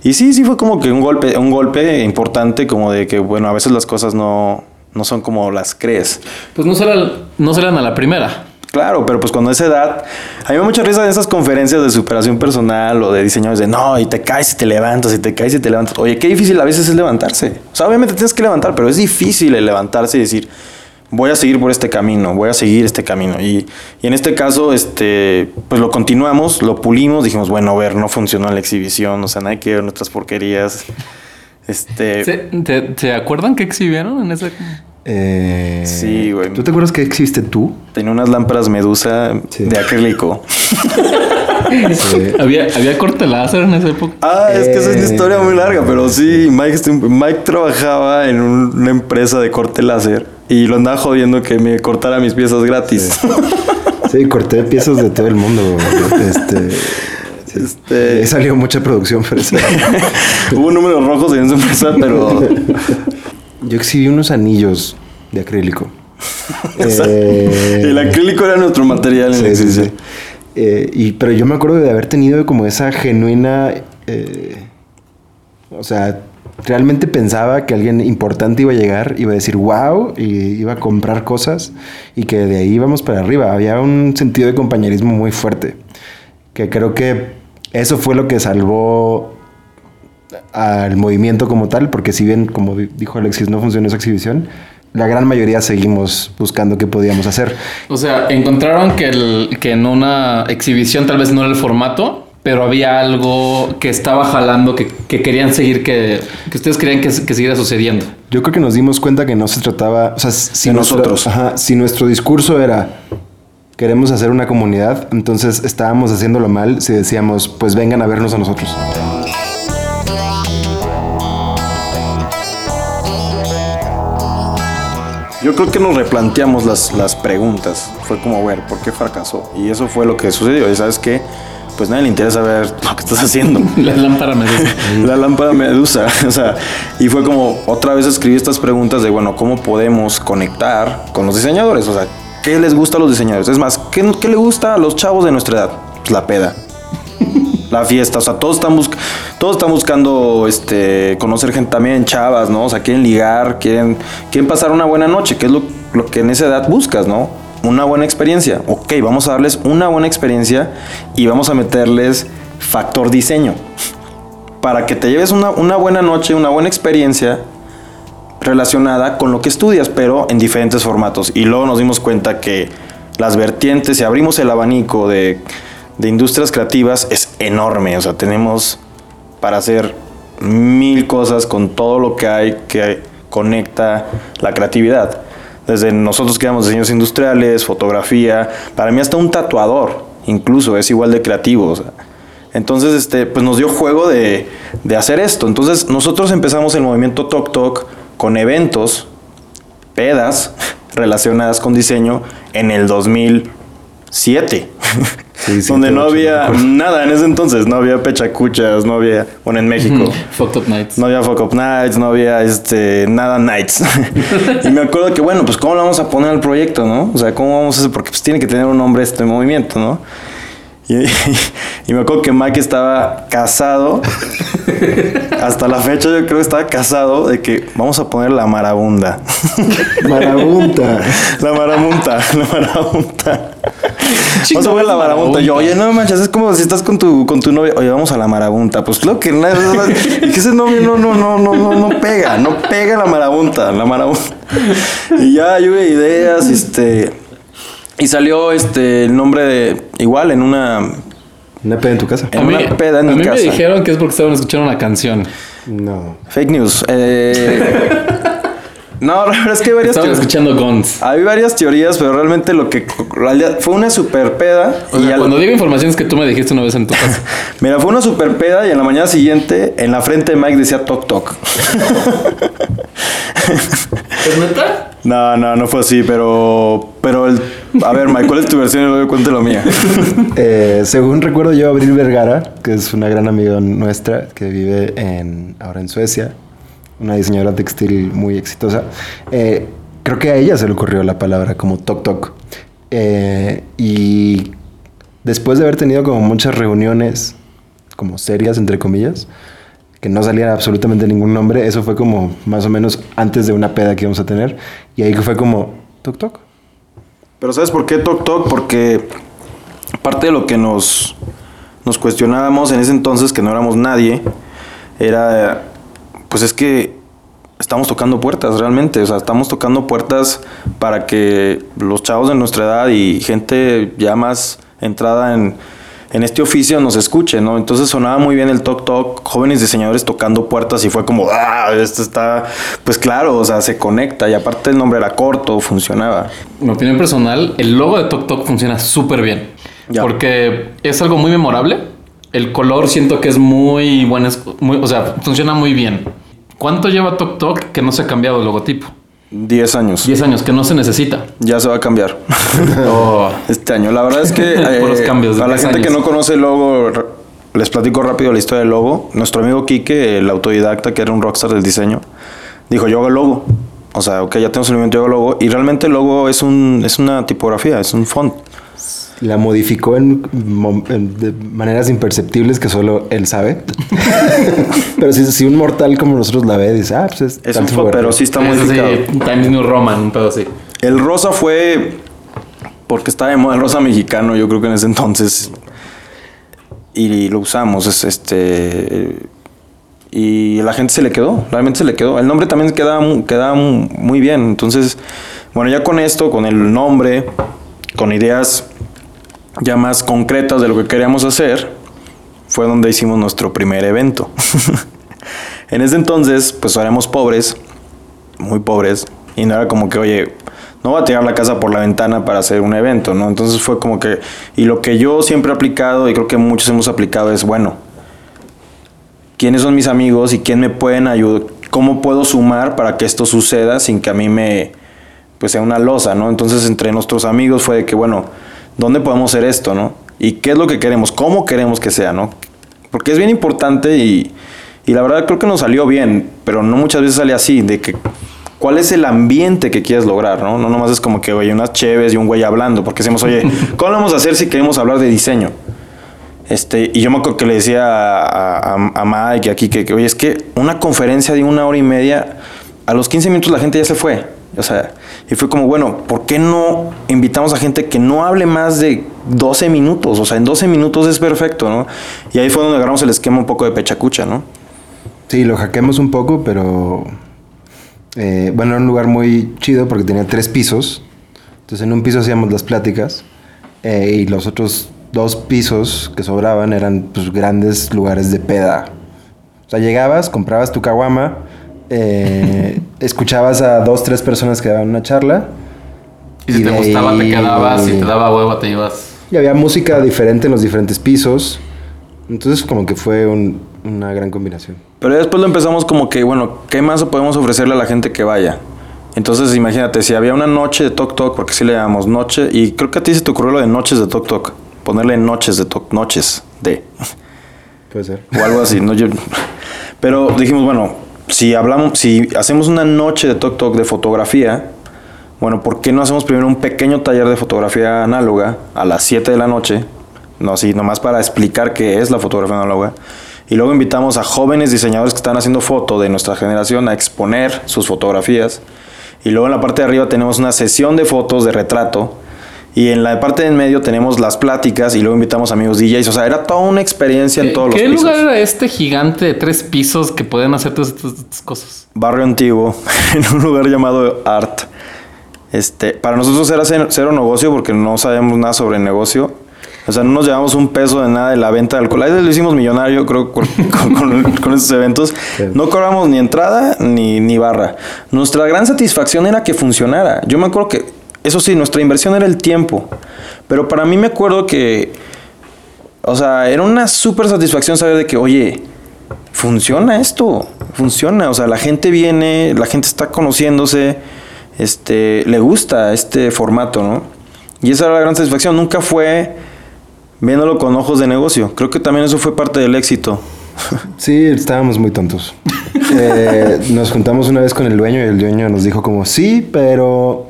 Y sí, sí fue como que un golpe, un golpe importante, como de que, bueno, a veces las cosas no, no son como las crees. Pues no salen, no salen a la primera. Claro, pero pues cuando a esa edad, a mí me da mucha risa en esas conferencias de superación personal o de diseño de no, y te caes y te levantas, y te caes y te levantas. Oye, qué difícil a veces es levantarse. O sea, obviamente tienes que levantar, pero es difícil el levantarse y decir, voy a seguir por este camino, voy a seguir este camino. Y, en este caso, este, pues lo continuamos, lo pulimos, dijimos, bueno, a ver, no funcionó la exhibición, o sea, nadie quiere nuestras porquerías. Este... ¿Te, te, acuerdan que exhibieron en ese...? Eh, sí, güey. ¿Tú te acuerdas que existe tú? Tenía unas lámparas medusa de acrílico. ¿Había, ¿Había corte láser en esa época? Ah, es que esa es una historia muy larga, pero sí, Mike, Mike trabajaba en una empresa de corte láser y lo andaba jodiendo que me cortara mis piezas gratis. Sí, corté piezas de todo el mundo. Este, este... salió mucha producción, pero Hubo números rojos en esa empresa, pero yo exhibí unos anillos de acrílico. Eh, el acrílico era nuestro material en sí, sí, eh, y, pero yo me acuerdo de haber tenido como esa genuina... Eh, o sea, realmente pensaba que alguien importante iba a llegar, iba a decir wow, y iba a comprar cosas, y que de ahí íbamos para arriba. Había un sentido de compañerismo muy fuerte, que creo que eso fue lo que salvó al movimiento como tal, porque si bien, como dijo Alexis, no funcionó esa exhibición, la gran mayoría seguimos buscando qué podíamos hacer. O sea, encontraron que, el, que en una exhibición tal vez no era el formato, pero había algo que estaba jalando, que, querían seguir, que, ustedes querían que, siguiera sucediendo. Yo creo que nos dimos cuenta que no se trataba, o sea, si nosotros, si nuestro discurso era queremos hacer una comunidad, entonces estábamos haciéndolo mal si decíamos, pues vengan a vernos a nosotros. Yo creo que nos replanteamos las, las preguntas. Fue como, ver, ¿por qué fracasó? Y eso fue lo que sucedió. Y sabes qué? Pues nadie le interesa ver lo que estás haciendo. La lámpara medusa. La lámpara medusa. O sea, y fue como otra vez escribí estas preguntas de, bueno, ¿cómo podemos conectar con los diseñadores? O sea, ¿qué les gusta a los diseñadores? Es más, ¿qué, qué le gusta a los chavos de nuestra edad? Pues la peda. La fiesta, o sea, todos están, todos están buscando este, conocer gente también, chavas, ¿no? O sea, quieren ligar, quieren, quieren pasar una buena noche, que es lo, lo que en esa edad buscas, ¿no? Una buena experiencia. Ok, vamos a darles una buena experiencia y vamos a meterles factor diseño para que te lleves una, una buena noche, una buena experiencia relacionada con lo que estudias, pero en diferentes formatos. Y luego nos dimos cuenta que las vertientes, si abrimos el abanico de, de industrias creativas, es enorme. O sea, tenemos para hacer mil cosas con todo lo que hay que conecta la creatividad. Desde nosotros que damos diseños industriales, fotografía, para mí hasta un tatuador, incluso es igual de creativo. Entonces, este, pues nos dio juego de, de hacer esto. Entonces, nosotros empezamos el movimiento Tok Tok con eventos, pedas relacionadas con diseño en el 2007. Sí, sí, donde no lo había nada en ese entonces, no había pechacuchas, no había, bueno, en México. Fucked Up Nights. No había Fuck Up Nights, no había este, nada Nights. y me acuerdo que, bueno, pues cómo le vamos a poner al proyecto, ¿no? O sea, cómo vamos a hacer, porque pues tiene que tener un nombre este movimiento, ¿no? Y, y me acuerdo que Mike estaba casado, hasta la fecha yo creo que estaba casado, de que vamos a poner la marabunda. Marabunta. La marabunta, la marabunta. Vamos a ver la marabunta. Yo, oye, no manches, es como si estás con tu, con tu novia. Oye, vamos a la marabunta. Pues claro que no. Y que ese novio no, no, no, no, no, no pega. No pega la marabunta, la marabunta. Y ya lluvia de ideas, este. Y salió este el nombre de. Igual en una. Una peda en tu casa. En A mí, una peda en a mi mí casa. me dijeron que es porque estaban escuchando una canción. No. Fake news. Eh, no, la verdad es que hay varias Estaban escuchando Guns. Hay varias teorías, pero realmente lo que. Fue una super peda. O y sea, al- cuando digo información es que tú me dijiste una vez en tu casa. Mira, fue una super peda y en la mañana siguiente en la frente de Mike decía toc toc. ¿Es neta? No, no, no fue así, pero. Pero el. A ver, Mike, ¿cuál es tu versión? Y luego cuente lo mía. Eh, según recuerdo yo, Abril Vergara, que es una gran amiga nuestra que vive en, ahora en Suecia, una diseñadora textil muy exitosa, eh, creo que a ella se le ocurrió la palabra como toc toc. Eh, y después de haber tenido como muchas reuniones, como serias, entre comillas, que no salía absolutamente ningún nombre, eso fue como más o menos antes de una peda que íbamos a tener, y ahí fue como toc toc. Pero ¿sabes por qué toc toc? Porque parte de lo que nos, nos cuestionábamos en ese entonces, que no éramos nadie, era. Pues es que estamos tocando puertas realmente. O sea, estamos tocando puertas para que los chavos de nuestra edad y gente ya más entrada en, en este oficio nos escuche, ¿no? Entonces sonaba muy bien el toc toc, jóvenes diseñadores tocando puertas y fue como, ah, esto está, pues claro, o sea, se conecta y aparte el nombre era corto, funcionaba. Mi opinión personal, el logo de Tok Tok funciona súper bien. Ya. Porque es algo muy memorable. El color siento que es muy bueno, es muy, o sea, funciona muy bien. ¿Cuánto lleva Tok Tok que no se ha cambiado el logotipo? 10 años. 10 años, que no se necesita. Ya se va a cambiar. Oh, este año. La verdad es que eh, Puros cambios de a la 10 gente que no conoce el logo, les platico rápido la historia del logo. Nuestro amigo Quique, el autodidacta que era un rockstar del diseño, dijo yo hago el logo. O sea, ok, ya tenemos el yo hago el logo. Y realmente el logo es, un, es una tipografía, es un font. La modificó en, de maneras imperceptibles que solo él sabe. pero si, si un mortal como nosotros la ve, dice, ah, pues es, Es un tipografía. pero sí está es modificado. así, Times New Roman, un pedo así. El rosa fue porque estaba de moda el rosa mexicano, yo creo que en ese entonces. Y lo usamos, es este. Y la gente se le quedó, realmente se le quedó. El nombre también queda, queda mu- muy bien. Entonces, bueno, ya con esto, con el nombre, con ideas ya más concretas de lo que queríamos hacer, fue donde hicimos nuestro primer evento. en ese entonces, pues éramos pobres, muy pobres, y no era como que, oye, no va a tirar la casa por la ventana para hacer un evento, ¿no? Entonces fue como que, y lo que yo siempre he aplicado, y creo que muchos hemos aplicado, es, bueno, ¿quiénes son mis amigos y quién me pueden ayudar? ¿Cómo puedo sumar para que esto suceda sin que a mí me, pues sea una losa, ¿no? Entonces entre nuestros amigos fue de que, bueno, ¿dónde podemos hacer esto, no? ¿Y qué es lo que queremos? ¿Cómo queremos que sea, no? Porque es bien importante y, y la verdad creo que nos salió bien, pero no muchas veces sale así, de que cuál es el ambiente que quieres lograr, ¿no? No nomás es como que, oye, unas cheves y un güey hablando, porque decimos, oye, ¿cómo lo vamos a hacer si queremos hablar de diseño? Este, y yo me acuerdo que le decía a, a, a Mike aquí que, que, oye, es que una conferencia de una hora y media, a los 15 minutos la gente ya se fue. O sea, y fue como, bueno, ¿por qué no invitamos a gente que no hable más de 12 minutos? O sea, en 12 minutos es perfecto, ¿no? Y ahí fue donde agarramos el esquema un poco de pechacucha, ¿no? Sí, lo hackeamos un poco, pero eh, bueno, era un lugar muy chido porque tenía tres pisos. Entonces en un piso hacíamos las pláticas eh, y los otros dos pisos que sobraban eran pues, grandes lugares de peda. O sea, llegabas, comprabas tu caguama, eh, escuchabas a dos, tres personas que daban una charla. Y si Y te gustaba, te quedabas. Si te daba huevo, te ibas. Y había música diferente en los diferentes pisos. Entonces como que fue un- una gran combinación. Pero después lo empezamos como que, bueno, ¿qué más podemos ofrecerle a la gente que vaya? Entonces, imagínate, si había una noche de Tok Tok, porque sí le llamamos noche, y creo que a ti se te ocurrió lo de noches de Tok Tok, ponerle noches de Tok, noches de, Puede ser. o algo así, ¿no? Yo- pero dijimos, bueno, si hablamos, si hacemos una noche de Tok Tok de fotografía, bueno, ¿por qué no hacemos primero un pequeño taller de fotografía análoga a las 7 de la noche? No, así, nomás para explicar qué es la fotografía análoga. Y luego invitamos a jóvenes diseñadores que están haciendo foto de nuestra generación a exponer sus fotografías. Y luego en la parte de arriba tenemos una sesión de fotos de retrato. Y en la parte de en medio tenemos las pláticas y luego invitamos amigos DJs. O sea, era toda una experiencia en todos ¿Qué los pisos. lugar era este gigante de tres pisos que podían hacer todas estas, estas cosas? barrio antiguo, en un lugar llamado Art. Este, para nosotros era cero, cero negocio porque no sabíamos nada sobre negocio. O sea, no nos llevamos un peso de nada de la venta de alcohol. Ahí lo hicimos millonario, creo, con, con, con- con esos eventos. No cobramos ni entrada ni, ni barra. Nuestra gran satisfacción era que funcionara. Yo me acuerdo que, eso sí, nuestra inversión era el tiempo. Pero para mí me acuerdo que, o sea, era una súper satisfacción saber de que, oye, funciona esto, funciona, o sea, la gente viene, la gente está conociéndose, este, le gusta este formato, ¿no? Y esa era la gran satisfacción, nunca fue viéndolo con ojos de negocio, creo que también eso fue parte del éxito. Sí, estábamos muy tontos. Eh, nos juntamos una vez con el dueño y el dueño nos dijo como, sí, pero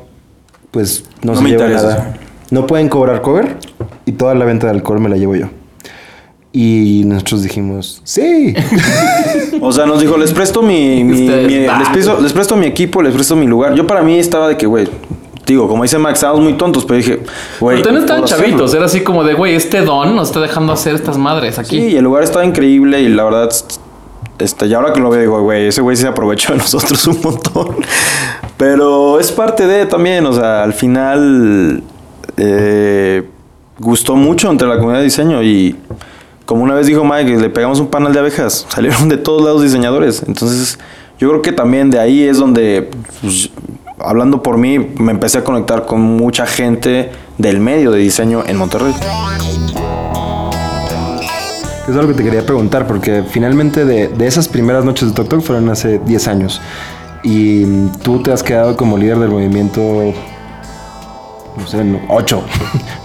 pues no, No se me lleva interesa. nada. No pueden cobrar cover y toda la venta de alcohol me la llevo yo. Y nosotros dijimos, sí. O sea, nos dijo, les presto mi, mi- Ustedes, mi- va. les, presto, les presto mi equipo, les presto mi lugar. Yo para mí estaba de que, güey, digo, como dice Max, estábamos muy tontos, pero dije, güey. Pero también estaban hacerlo. chavitos. Era así como de, güey, este don nos está dejando hacer estas madres aquí. Sí, y el lugar estaba increíble y la verdad, este, y ahora que lo veo, digo, güey, ese güey sí se aprovechó de nosotros un montón. Pero es parte de también, o sea, al final eh, gustó mucho entre la comunidad de diseño y como una vez dijo Mike, le pegamos un panel de abejas, salieron de todos lados diseñadores. Entonces, yo creo que también de ahí es donde, pues, hablando por mí, me empecé a conectar con mucha gente del medio de diseño en Monterrey. Es algo que te quería preguntar, porque finalmente de, de esas primeras noches de Tok Tok fueron hace 10 años. Y tú te has quedado como líder del movimiento, no sé, 8,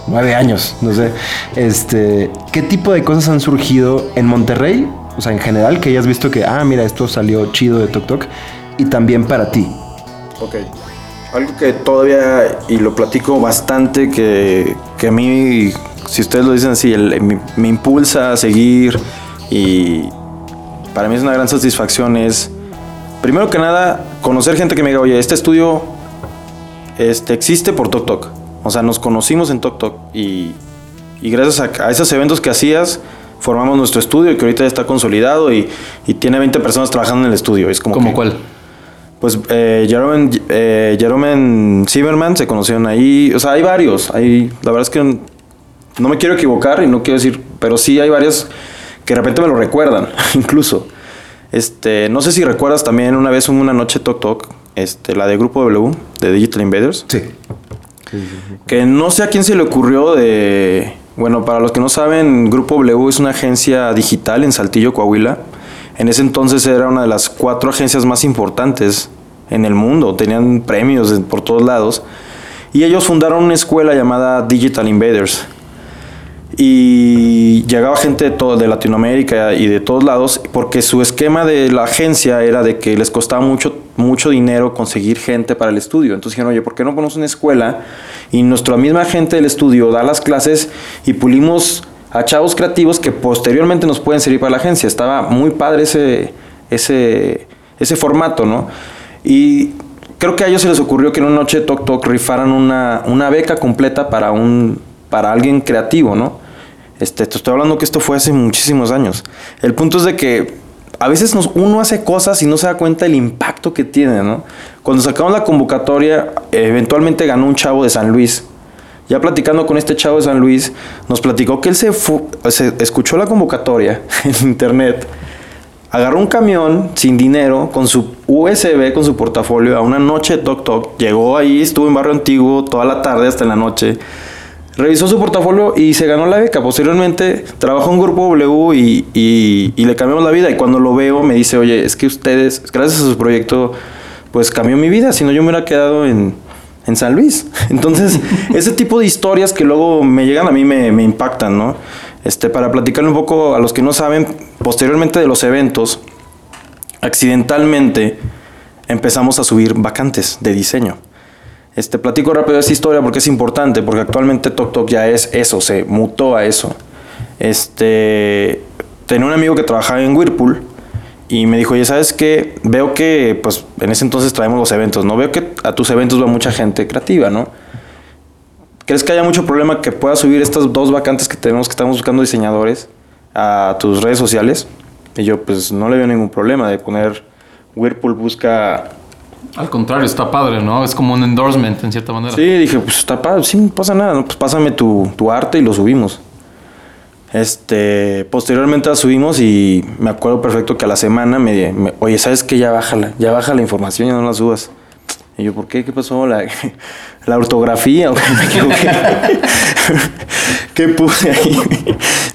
9 años, no sé. Este, ¿Qué tipo de cosas han surgido en Monterrey? O sea, en general, que hayas visto que, ah, mira, esto salió chido de Tok Tok. Y también para ti. Ok. Algo que todavía, y lo platico bastante, que, que a mí, si ustedes lo dicen así, me, me impulsa a seguir y para mí es una gran satisfacción es, primero que nada, conocer gente que me diga, oye, este estudio este, existe por Tok Tok. O sea, nos conocimos en Tok Tok y, y gracias a, a esos eventos que hacías, formamos nuestro estudio que ahorita ya está consolidado y, y tiene 20 personas trabajando en el estudio. Es como ¿Como que- cuál? pues eh, Jerome, eh, Jerome Zimmerman se conocieron ahí. O sea, hay varios. Hay, la verdad es que no me quiero equivocar y no quiero decir, pero sí hay varias que de repente me lo recuerdan, incluso. Este, no sé si recuerdas también una vez una noche Tok Tok, este, la de Grupo W, de Digital Invaders, Sí. que no sé a quién se le ocurrió de... Bueno, para los que no saben, Grupo W es una agencia digital en Saltillo, Coahuila. En ese entonces era una de las cuatro agencias más importantes en el mundo, tenían premios por todos lados. Y ellos fundaron una escuela llamada Digital Invaders. Y llegaba gente de, todo, de Latinoamérica y de todos lados, porque su esquema de la agencia era de que les costaba mucho, mucho dinero conseguir gente para el estudio. Entonces dijeron, oye, ¿por qué no ponemos una escuela? Y nuestra misma gente del estudio da las clases y pulimos a chavos creativos que posteriormente nos pueden servir para la agencia. Estaba muy padre ese, ese, ese formato, ¿no? Y creo que a ellos se les ocurrió que en una noche Tok Tok rifaran una, una beca completa para, un, para alguien creativo, ¿no? Este, te estoy hablando que esto fue hace muchísimos años. El punto es de que a veces uno hace cosas y no se da cuenta del impacto que tiene, ¿no? Cuando sacamos la convocatoria, eventualmente ganó un chavo de San Luis. Ya platicando con este chavo de San Luis, nos platicó que él se escuchó la convocatoria en internet, agarró un camión sin dinero, con su USB, con su portafolio, a una noche de Tok Tok. Llegó ahí, estuvo en Barrio Antiguo toda la tarde hasta en la noche. Revisó su portafolio y se ganó la beca. Posteriormente trabajó en Grupo W y, y- y le cambiamos la vida. Y cuando lo veo me dice, oye, es que ustedes, gracias a su proyecto, pues cambió mi vida. Si no, yo me hubiera quedado en, en San Luis. Entonces, ese tipo de historias que luego me llegan a mí me, me impactan, ¿no? Este, para platicarle un poco a los que no saben, posteriormente de los eventos, accidentalmente empezamos a subir vacantes de diseño. Este, platico rápido esta historia porque es importante, porque actualmente Tok Tok ya es eso, se mutó a eso. Este, tenía un amigo que trabajaba en Whirlpool y me dijo, oye, ¿sabes qué? Veo que, pues, en ese entonces traemos los eventos, ¿no? Veo que a tus eventos va mucha gente creativa, ¿no? ¿Crees que haya mucho problema que puedas subir estas dos vacantes que tenemos, que estamos buscando diseñadores, a tus redes sociales? Y yo, pues, no le veo ningún problema de poner Whirlpool busca Al contrario, está padre, ¿no? Es como un endorsement en cierta manera. Sí, dije, pues está padre, sí, no pasa nada, ¿no? pues pásame tu, tu arte y lo subimos. Este, posteriormente la subimos y me acuerdo perfecto que a la semana me, me- oye, ¿sabes qué? Ya bájala, ya baja la información, ya no la subas. Y yo, ¿por qué? ¿Qué pasó? ¿La, la ortografía? ¿O qué puse ahí?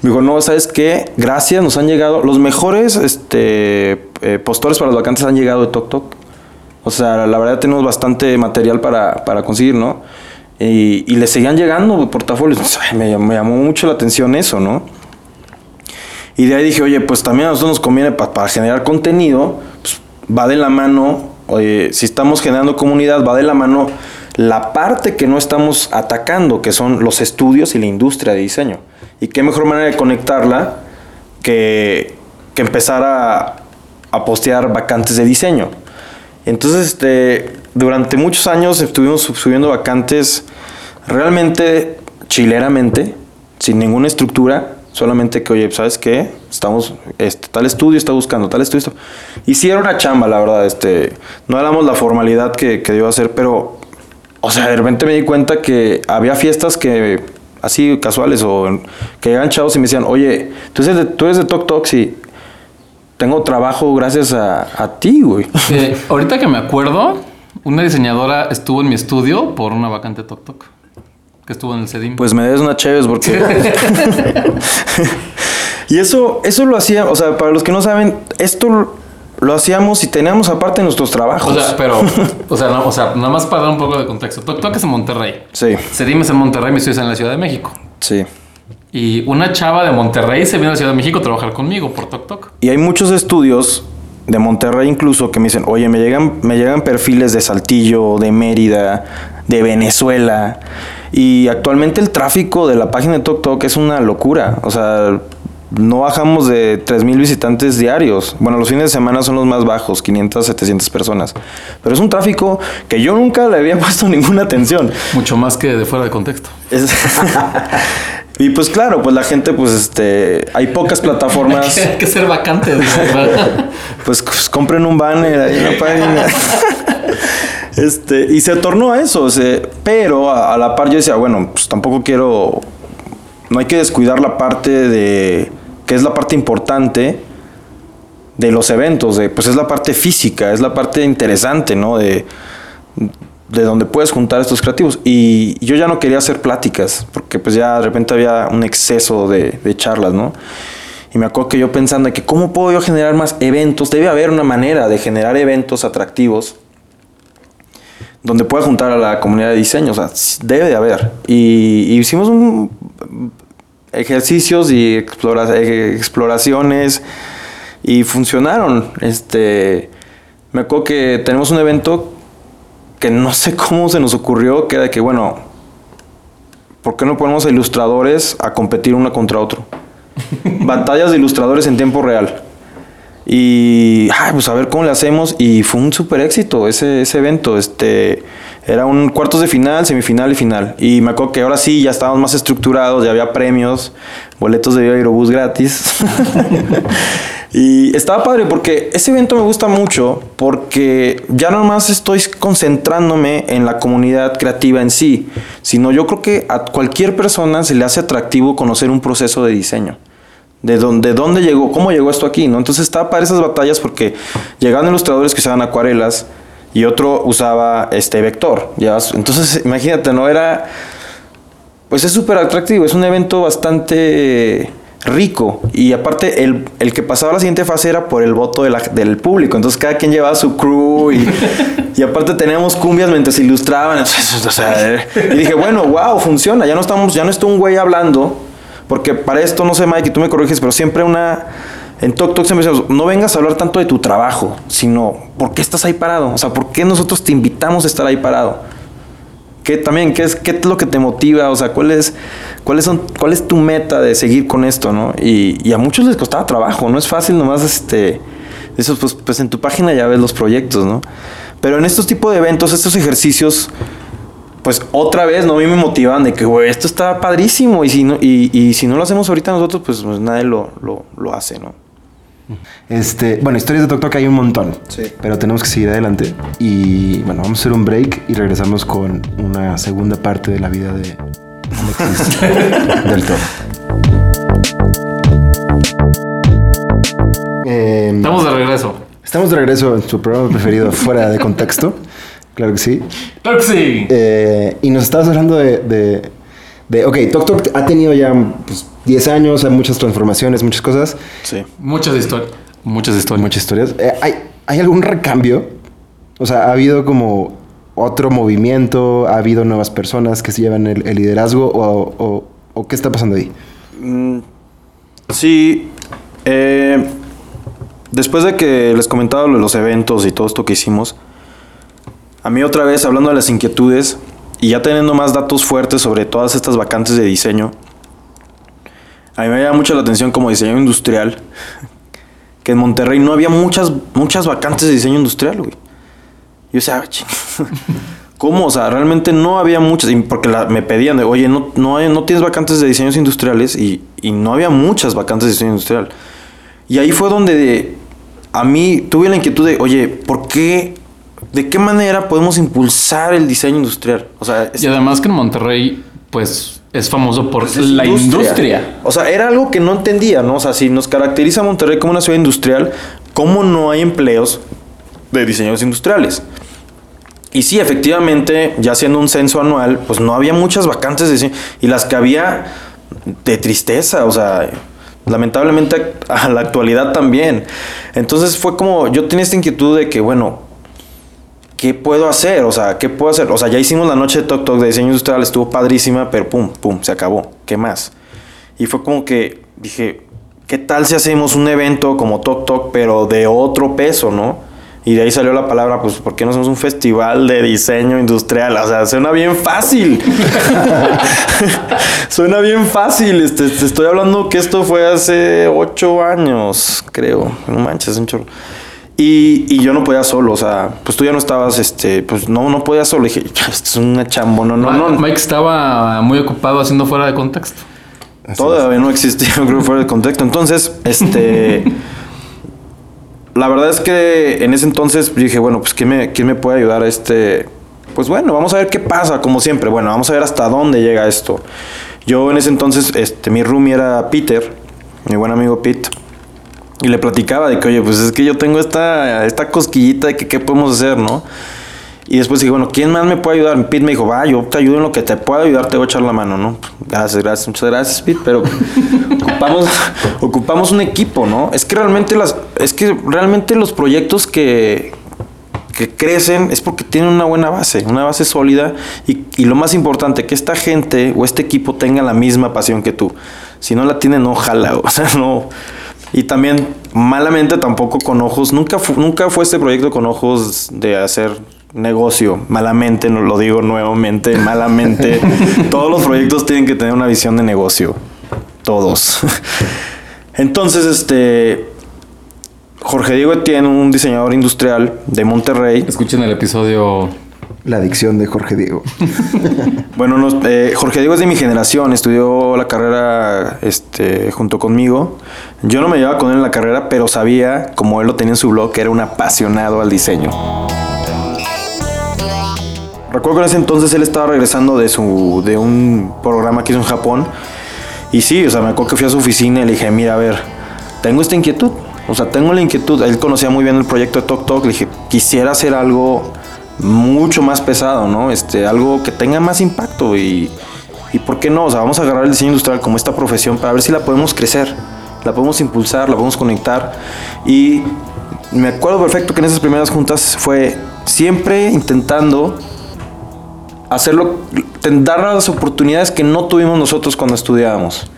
Me dijo, no, ¿sabes qué? Gracias, nos han llegado, los mejores este, eh, postores para los vacantes han llegado de Tok Tok. O sea, la verdad tenemos bastante material para, para conseguir, ¿no? Y, y le seguían llegando portafolios. Me, llamó- me llamó mucho la atención eso, ¿no? Y de ahí dije, oye, pues también a nosotros nos conviene pa- para generar contenido, pues va de la mano, si estamos generando comunidad, va de la mano la parte que no estamos atacando, que son los estudios y la industria de diseño. Y qué mejor manera de conectarla que, que empezar a, a postear vacantes de diseño. Entonces, este, durante muchos años estuvimos sub- subiendo vacantes realmente chileramente, sin ninguna estructura, solamente que, oye, ¿sabes qué? Estamos, este, tal estudio está buscando, tal estudio está... Era una chamba, la verdad, este, no éramos la formalidad que, que debió hacer, pero, o sea, de repente me di cuenta que había fiestas que, así casuales, o que llegan chavos y me decían, oye, tú eres de, tú eres de Tok Tok, sí. Tengo trabajo gracias a, a ti, güey. Eh, ahorita que me acuerdo, una diseñadora estuvo en mi estudio por una vacante Tok Tok. Que estuvo en el CEDIM. Pues me des una chévez porque. y eso, eso lo hacía, o sea, para los que no saben, esto lo hacíamos y teníamos aparte nuestros trabajos. o sea, pero, o sea, no- o sea, nada más para dar un poco de contexto. Tok Tok es en Monterrey. sí, CEDIM es en Monterrey, mi estudio es en la Ciudad de México. sí. Y una chava de Monterrey se vino a la Ciudad de México a trabajar conmigo por Tok Tok. Y hay muchos estudios de Monterrey incluso que me dicen, oye, me llegan, me llegan perfiles de Saltillo, de Mérida, de Venezuela. Y actualmente el tráfico de la página de Tok Tok es una locura. O sea, no bajamos de 3.000 visitantes diarios. Bueno, los fines de semana son los más bajos, 500, 700 personas. Pero es un tráfico que yo nunca le había puesto ninguna atención. Mucho más que de fuera de contexto. Es- y pues claro, pues la gente, pues este, hay pocas plataformas. Hay que ser vacante. ¿verdad? Pues, pues, compren un banner en la página. este, y se tornó a eso. o sea, pero a, a la par yo decía, bueno, pues tampoco quiero. No hay que descuidar la parte de. que es la parte importante de los eventos. De, pues es la parte física, es la parte interesante, ¿no? De, de donde puedes juntar estos creativos. Y yo ya no quería hacer pláticas, porque pues ya de repente había un exceso de, charlas, ¿no? Y me acuerdo que yo pensando que cómo puedo yo generar más eventos, debe haber una manera de generar eventos atractivos donde pueda juntar a la comunidad de diseño. O sea, debe de haber. Y, hicimos un ejercicios y eh, exploraciones y funcionaron. Este, me acuerdo que tenemos un evento que no sé cómo se nos ocurrió, que era de que, bueno, ¿por qué no ponemos a ilustradores a competir uno contra otro? Batallas de ilustradores en tiempo real. Y, ay, pues a ver cómo le hacemos. Y fue un super éxito ese, ese evento. Este, era un cuartos de final, semifinal y final. Y me acuerdo que ahora sí ya estábamos más estructurados, ya había premios, boletos de Aerobús gratis. y estaba padre porque ese evento me gusta mucho porque ya no más estoy concentrándome en la comunidad creativa en sí, sino yo creo que a cualquier persona se le hace atractivo conocer un proceso de diseño de dónde, dónde llegó, cómo llegó esto aquí, ¿no? Entonces estaba para esas batallas porque llegaban ilustradores que usaban acuarelas y otro usaba este vector. ¿ya? Entonces, imagínate, ¿no? Era. Pues es súper atractivo, es un evento bastante rico. Y aparte, el, el que pasaba a la siguiente fase era por el voto de la- del público. Entonces, cada quien llevaba su crew y, y aparte teníamos cumbias mientras ilustraban. Y dije, bueno, wow, funciona. Ya no estamos, ya no está un güey hablando. Porque para esto, no sé, Mike, y tú me corriges, pero siempre una. En Tok Tok siempre decimos, no vengas a hablar tanto de tu trabajo, sino, ¿por qué estás ahí parado? O sea, ¿por qué nosotros te invitamos a estar ahí parado? ¿Qué también, qué es, qué es lo que te motiva? O sea, ¿cuál es, cuáles son, cuál es tu meta de seguir con esto, no? Y, a muchos les costaba trabajo, no es fácil nomás, este, eso, pues, pues en tu página ya ves los proyectos, ¿no? Pero en estos tipos de eventos, estos ejercicios, pues otra vez, ¿no? A mí me motivan de que, esto está padrísimo y si no, y, y si no lo hacemos ahorita nosotros, pues, pues nadie lo, lo, lo hace, ¿no? Este, bueno, historias de Tok Tok hay un montón. Sí. Pero tenemos que seguir adelante. Y bueno, vamos a hacer un break y regresamos con una segunda parte de la vida de Alexis del Toro. Em, Estamos de regreso. estamos de regreso en su programa preferido, Fuera de Contexto. Claro que sí. Claro que sí. Eh, y nos estabas hablando de, de, de- Ok, Tok Tok ha tenido ya pues, 10 años, hay muchas transformaciones, muchas cosas. Sí. Muchas historias. Muchas historias. Muchas historias. Eh, ¿hay, ¿Hay algún recambio? O sea, ¿ha habido como otro movimiento? ¿Ha habido nuevas personas que se llevan el, el liderazgo? O, o- o qué está pasando ahí? Mm, Sí. eh, después de que les comentaba lo de los eventos y todo esto que hicimos, a mí otra vez hablando de las inquietudes y ya teniendo más datos fuertes sobre todas estas vacantes de diseño, a mí me llama mucho la atención como diseño industrial, que en Monterrey no había muchas, muchas vacantes de diseño industrial, güey. Y o sea, ching, ¿cómo? O sea, realmente no había muchas, porque la- me pedían de, oye, no, no, hay- no tienes vacantes de diseños industriales, y, y no había muchas vacantes de diseño industrial. Y ahí fue donde de- a mí tuve la inquietud de, oye, ¿por qué? ¿De qué manera podemos impulsar el diseño industrial? O sea, Y además que en Monterrey, pues, es famoso por pues es la industria. O sea, era algo que no entendía, ¿no? O sea, si nos caracteriza Monterrey como una ciudad industrial, ¿cómo no hay empleos de diseños industriales? Y sí, efectivamente, ya haciendo un censo anual, pues no había muchas vacantes de diseño. Y las que había, de tristeza, o sea, lamentablemente a la actualidad también. Entonces fue como, yo tenía esta inquietud de que, bueno, ¿qué puedo hacer? O sea, ¿qué puedo hacer? O sea, ya hicimos la noche de Tok Tok de diseño industrial, estuvo padrísima, pero pum, pum, se acabó. ¿Qué más? Y fue como que dije, ¿qué tal si hacemos un evento como Tok Tok, pero de otro peso, no? Y de ahí salió la palabra, pues, ¿por qué no hacemos un festival de diseño industrial? O sea, suena bien fácil. suena bien fácil. Este, te estoy hablando que esto fue hace ocho años, creo. No manches, es un chorro. Y, y yo no podía solo, o sea, pues tú ya no estabas, este, pues no, no podía solo. dije, esto es una chambo, no, no, Ma- no. Mike estaba muy ocupado haciendo fuera de contexto. Todavía no existía, yo creo, fuera de contexto. Entonces, este. la verdad es que en ese entonces dije, bueno, pues ¿quién me, quién me puede ayudar a este? Pues bueno, vamos a ver qué pasa, como siempre. Bueno, vamos a ver hasta dónde llega esto. Yo en ese entonces, este, mi roomie era Peter, mi buen amigo Pete. Y le platicaba de que, oye, pues es que yo tengo esta, esta cosquillita de que qué podemos hacer, ¿no? Y después dije, bueno, ¿quién más me puede ayudar? Pete me dijo, va, yo te ayudo en lo que te pueda ayudar, te voy a echar la mano, ¿no? Gracias, gracias, muchas gracias, Pete, pero ocupamos, ocupamos un equipo, ¿no? Es que realmente las, es que realmente los proyectos que, que crecen es porque tienen una buena base, una base sólida y, y lo más importante, que esta gente o este equipo tenga la misma pasión que tú. Si no la tienen, no jala, o sea, no... Y también, malamente, tampoco con ojos, nunca, nunca fue este proyecto con ojos de hacer negocio, malamente, lo digo nuevamente, malamente. Todos los proyectos tienen que tener una visión de negocio, todos. Entonces, este, Jorge Diego Etienne, un diseñador industrial de Monterrey, Escuchen el episodio. La adicción de Jorge Diego. Bueno, eh, Jorge Diego es de mi generación, estudió la carrera este, junto conmigo. Yo no me llevaba con él en la carrera, pero sabía, como él lo tenía en su blog, que era un apasionado al diseño. Recuerdo que en ese entonces él estaba regresando de, su, de un programa que hizo en Japón. Y sí, o sea, me acuerdo que fui a su oficina y le dije, mira, a ver, tengo esta inquietud. O sea, tengo la inquietud. Él conocía muy bien el proyecto de Tok Tok. Le dije, quisiera hacer algo mucho más pesado, ¿no? Este, algo que tenga más impacto y, y ¿por qué no? O sea, vamos a agarrar el diseño industrial como esta profesión para ver si la podemos crecer, la podemos impulsar, la podemos conectar. Y me acuerdo perfecto que en esas primeras juntas fue siempre intentando hacerlo, dar las oportunidades que no tuvimos nosotros cuando estudiábamos.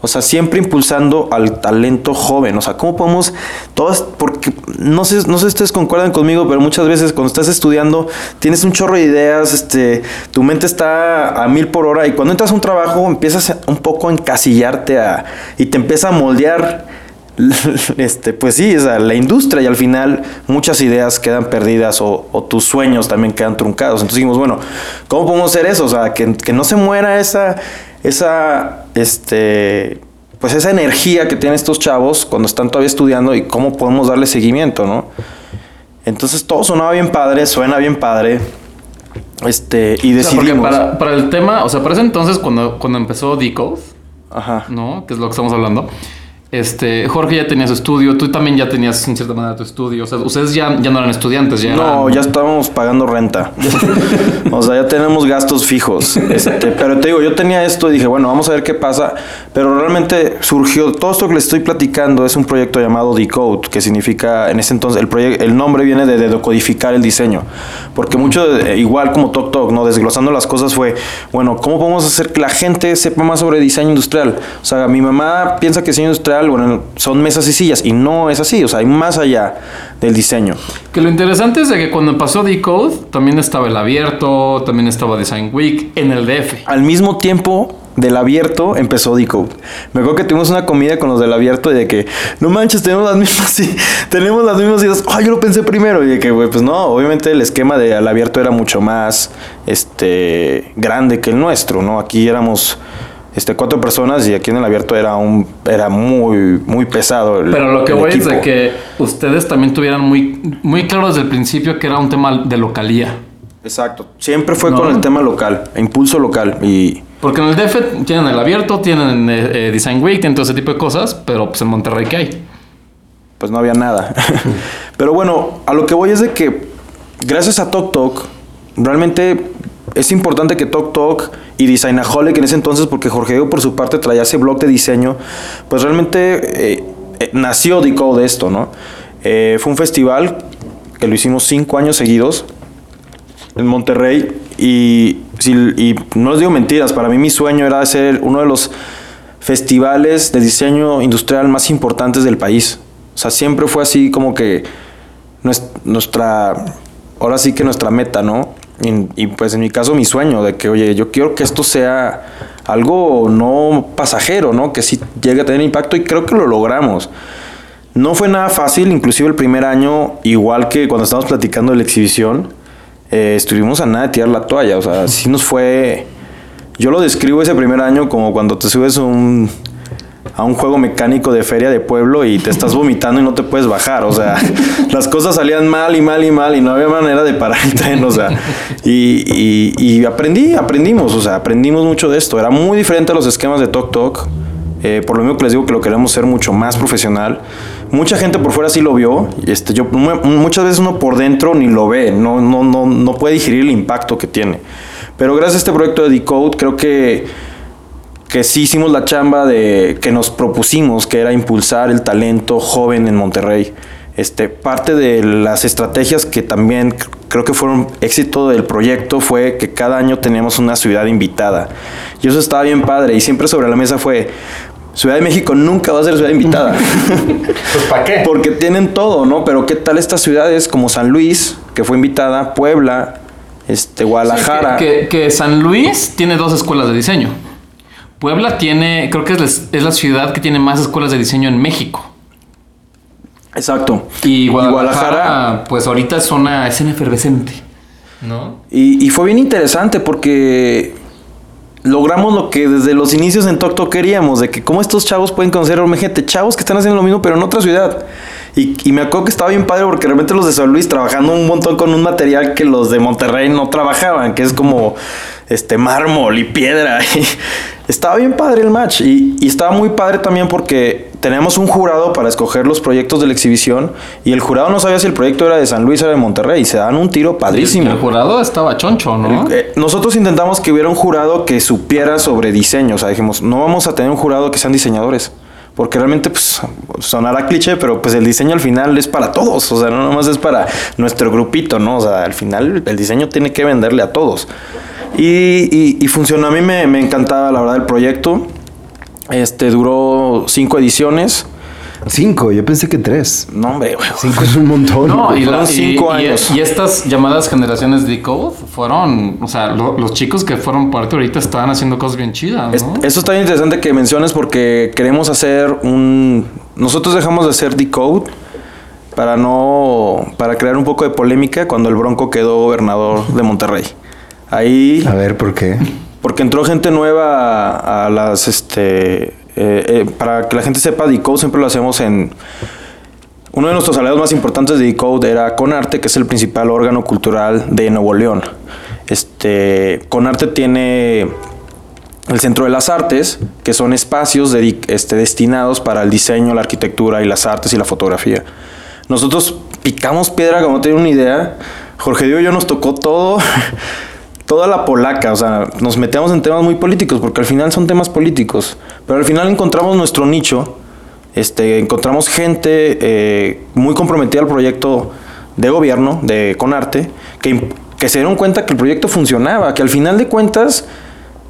O sea, siempre impulsando al talento joven. O sea, ¿cómo podemos todas? Porque no sé, no sé si ustedes concuerdan conmigo, pero muchas veces cuando estás estudiando tienes un chorro de ideas, este, tu mente está a mil por hora y cuando entras a un trabajo empiezas un poco a encasillarte a, y te empieza a moldear este, pues sí, o sea, la industria y al final muchas ideas quedan perdidas o, o tus sueños también quedan truncados. Entonces dijimos, bueno, ¿cómo podemos hacer eso? O sea, que, que no se muera esa, esa, este, pues esa energía que tienen estos chavos cuando están todavía estudiando y cómo podemos darle seguimiento, ¿no? Entonces todo sonaba bien padre, suena bien padre. Este, y O sea, porque decidimos. para, para el tema, o sea, para ese entonces, cuando, cuando empezó Decode, Ajá. ¿no? Que es lo que estamos hablando. Este, Jorge ya tenía su estudio, tú también ya tenías en cierta manera tu estudio. O sea, ustedes ya, ya no eran estudiantes, ya No, eran- ya estábamos pagando renta. o sea, ya tenemos gastos fijos. Este, pero te digo, yo tenía esto y dije, bueno, vamos a ver qué pasa. Pero realmente surgió, todo esto que les estoy platicando es un proyecto llamado Decode, que significa, en ese entonces, el, el nombre viene de, de decodificar el diseño. Porque mucho, eh, igual como Tok Tok, ¿no? Desglosando las cosas fue, bueno, ¿cómo podemos hacer que la gente sepa más sobre diseño industrial? O sea, mi mamá piensa que diseño industrial, bueno, son mesas y sillas, y no es así. O sea, hay más allá del diseño. Que lo interesante es de que cuando pasó Decode, también estaba el abierto, también estaba Design Week en el DF. Al mismo tiempo del abierto empezó Decode. Me acuerdo que tuvimos una comida con los del abierto y de que, no manches, tenemos las mismas, tenemos las mismas ideas. Ay, yo lo pensé primero. Y de que, güey, pues no, obviamente el esquema del abierto era mucho más este, grande que el nuestro, ¿no? Aquí éramos este, cuatro personas y aquí en el abierto era un era muy, muy pesado. el- Pero lo que voy es de que ustedes también tuvieran muy, muy claro desde el principio que era un tema de localía. Exacto. Siempre fue No. con el tema local, impulso local. Y Porque en el DF tienen el abierto, tienen eh, eh, Design Week, tienen todo ese tipo de cosas, pero pues en Monterrey, ¿qué hay? pues no había nada. Pero bueno, a lo que voy es de que gracias a Tok Tok, realmente es importante que Tok Tok y Designaholic en ese entonces, porque Jorge Diego por su parte traía ese blog de diseño, pues realmente eh, eh, nació Decode de esto, ¿no? Eh, fue un festival que lo hicimos cinco años seguidos en Monterrey y, no les digo mentiras, para mí mi sueño era ser uno de los festivales de diseño industrial más importantes del país. O sea, siempre fue así como que nues- nuestra, ahora sí que nuestra meta, ¿no? Y, pues en mi caso mi sueño de que, oye, yo quiero que esto sea algo no pasajero, ¿no? Que sí llegue a tener impacto y creo que lo logramos. No fue nada fácil, inclusive el primer año, igual que cuando estábamos platicando de la exhibición, eh, estuvimos a nada de tirar la toalla, o sea, sí nos fue... Yo lo describo ese primer año como cuando te subes un, a un juego mecánico de feria de pueblo y te estás vomitando y no te puedes bajar, o sea, las cosas salían mal y mal y mal y no había manera de parar el tren, o sea, y, y- y aprendí, aprendimos, o sea, aprendimos mucho de esto, era muy diferente a los esquemas de Tok Tok, eh, por lo mismo que les digo que lo queremos ser mucho más profesional. Mucha gente por fuera sí lo vio. Este, yo, mu- muchas veces uno por dentro ni lo ve, no, no, no, no puede digerir el impacto que tiene. Pero gracias a este proyecto de Decode, creo que, que sí hicimos la chamba de, que nos propusimos, que era impulsar el talento joven en Monterrey. Este, parte de las estrategias que también creo que fueron éxito del proyecto fue que cada año teníamos una ciudad invitada. Y eso estaba bien padre. Y siempre sobre la mesa fue, Ciudad de México nunca va a ser ciudad invitada. Pues ¿para qué? Porque tienen todo, ¿no? Pero ¿qué tal estas ciudades como San Luis, que fue invitada, Puebla, este, Guadalajara? que, que- que San Luis tiene dos escuelas de diseño. Puebla tiene, creo que es, la- es la ciudad que tiene más escuelas de diseño en México. Exacto. Y Guadalajara, pues ahorita es una escena efervescente. ¿No? Y, y fue bien interesante porque logramos lo que desde los inicios en Tok Tok queríamos, de que cómo estos chavos pueden conocer a gente, chavos que están haciendo lo mismo pero en otra ciudad. Y, y me acuerdo que estaba bien padre porque realmente los de San Luis trabajando un montón con un material que los de Monterrey no trabajaban, que es como este mármol y piedra. Y estaba bien padre el match y, y estaba muy padre también porque tenemos un jurado para escoger los proyectos de la exhibición y el jurado no sabía si el proyecto era de San Luis o era de Monterrey y se dan un tiro padrísimo. El jurado estaba choncho, ¿no? Eh, nosotros intentamos que hubiera un jurado que supiera sobre diseño. O sea, dijimos, no vamos a tener un jurado que sean diseñadores. Porque realmente, pues, sonará cliché, pero pues el diseño al final es para todos. O sea, no nomás es para nuestro grupito, ¿no? O sea, al final el diseño tiene que venderle a todos. Y, y- y funcionó. A mí me, me encantaba, la verdad, el proyecto. Este duró cinco ediciones. Cinco, yo pensé que tres. No, hombre, güey. Cinco es un montón. No, y, Fueron la- cinco y- años. y estas llamadas generaciones de Code fueron, o sea, lo- los chicos que fueron parte ahorita estaban haciendo cosas bien chidas, Es- ¿no? Eso está bien interesante que menciones porque queremos hacer un... Nosotros dejamos de hacer Decode para no... para crear un poco de polémica cuando el Bronco quedó gobernador de Monterrey. Ahí... A ver, ¿por qué? Porque entró gente nueva a, a las... este eh, eh, Para que la gente sepa, Decode siempre lo hacemos en... Uno de nuestros aliados más importantes de Decode era Conarte, que es el principal órgano cultural de Nuevo León. Este, Conarte tiene el Centro de las Artes, que son espacios este, destinados para el diseño, la arquitectura y las artes y la fotografía. Nosotros picamos piedra, como no tienen una idea. Jorge Diego y yo nos tocó todo, toda la polaca, o sea, nos metemos en temas muy políticos, porque al final son temas políticos. Pero al final encontramos nuestro nicho, este, encontramos gente eh, muy comprometida al proyecto de gobierno, de Conarte, que, que se dieron cuenta que el proyecto funcionaba, que al final de cuentas,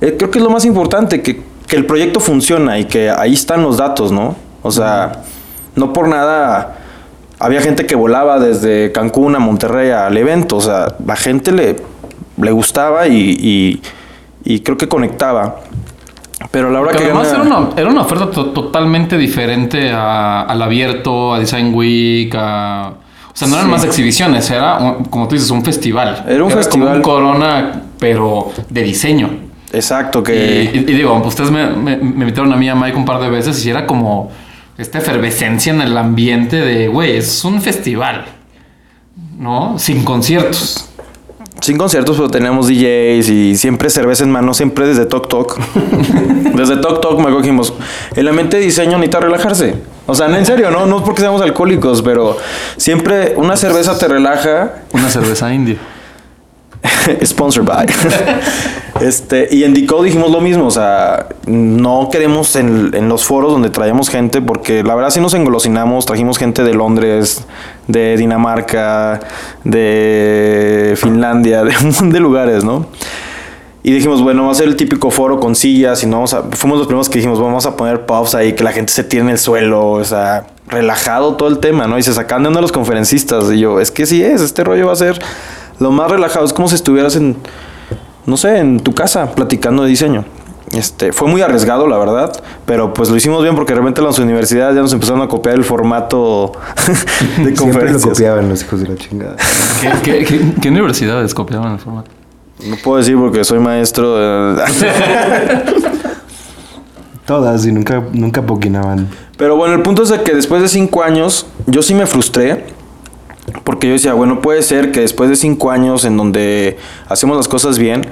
eh, creo que es lo más importante, que, que el proyecto funciona y que ahí están los datos, ¿no? O sea, no por nada había gente que volaba desde Cancún a Monterrey al evento, o sea, la gente le, le gustaba y, y- y creo que conectaba. Pero a la hora Porque que además gana- era una, era una oferta to- totalmente diferente a- al abierto, a Design Week, a... O sea, no eran más exhibiciones, era, un- como tú dices, un festival. Era un como festival. un corona, pero de diseño. Exacto, Y, que... y- y digo, ustedes me, me, me invitaron a mí y a Mike un par de veces y era como esta efervescencia en el ambiente de, güey, es un festival, ¿no? Sin conciertos. Sin conciertos, pero tenemos DJs y siempre cerveza en mano, siempre desde Tok Tok. desde Tok Tok me cogimos. El ambiente de diseño necesita relajarse. O sea, no, en serio, no, no es porque seamos alcohólicos, pero siempre una cerveza te relaja. Una cerveza india. Sponsored by. este, y en dijimos lo mismo, o sea, no queremos en, en los foros donde traíamos gente, porque la verdad sí nos engolosinamos, trajimos gente de Londres, de Dinamarca, de Finlandia, de un montón de lugares, ¿no? Y dijimos, bueno, va a ser el típico foro con sillas y no vamos. Fuimos los primeros que dijimos, vamos a poner puffs ahí, que la gente se tire en el suelo, o sea, relajado todo el tema, ¿no? Y se sacan de uno de los conferencistas. Y yo, es que sí es, este rollo va a ser lo más relajado. Es como si estuvieras en, no sé, en tu casa platicando de diseño. Este, fue muy arriesgado, la verdad, pero pues lo hicimos bien porque de repente las universidades ya nos empezaron a copiar el formato de Siempre lo conferencias. copiaban los hijos de la chingada. ¿Qué, qué, qué, qué universidades copiaban el formato? No puedo decir porque soy maestro. de- Todas y nunca, nunca poquinaban. Pero bueno, el punto es de que después de cinco años, yo sí me frustré. Porque yo decía, bueno, puede ser que después de cinco años en donde hacemos las cosas bien,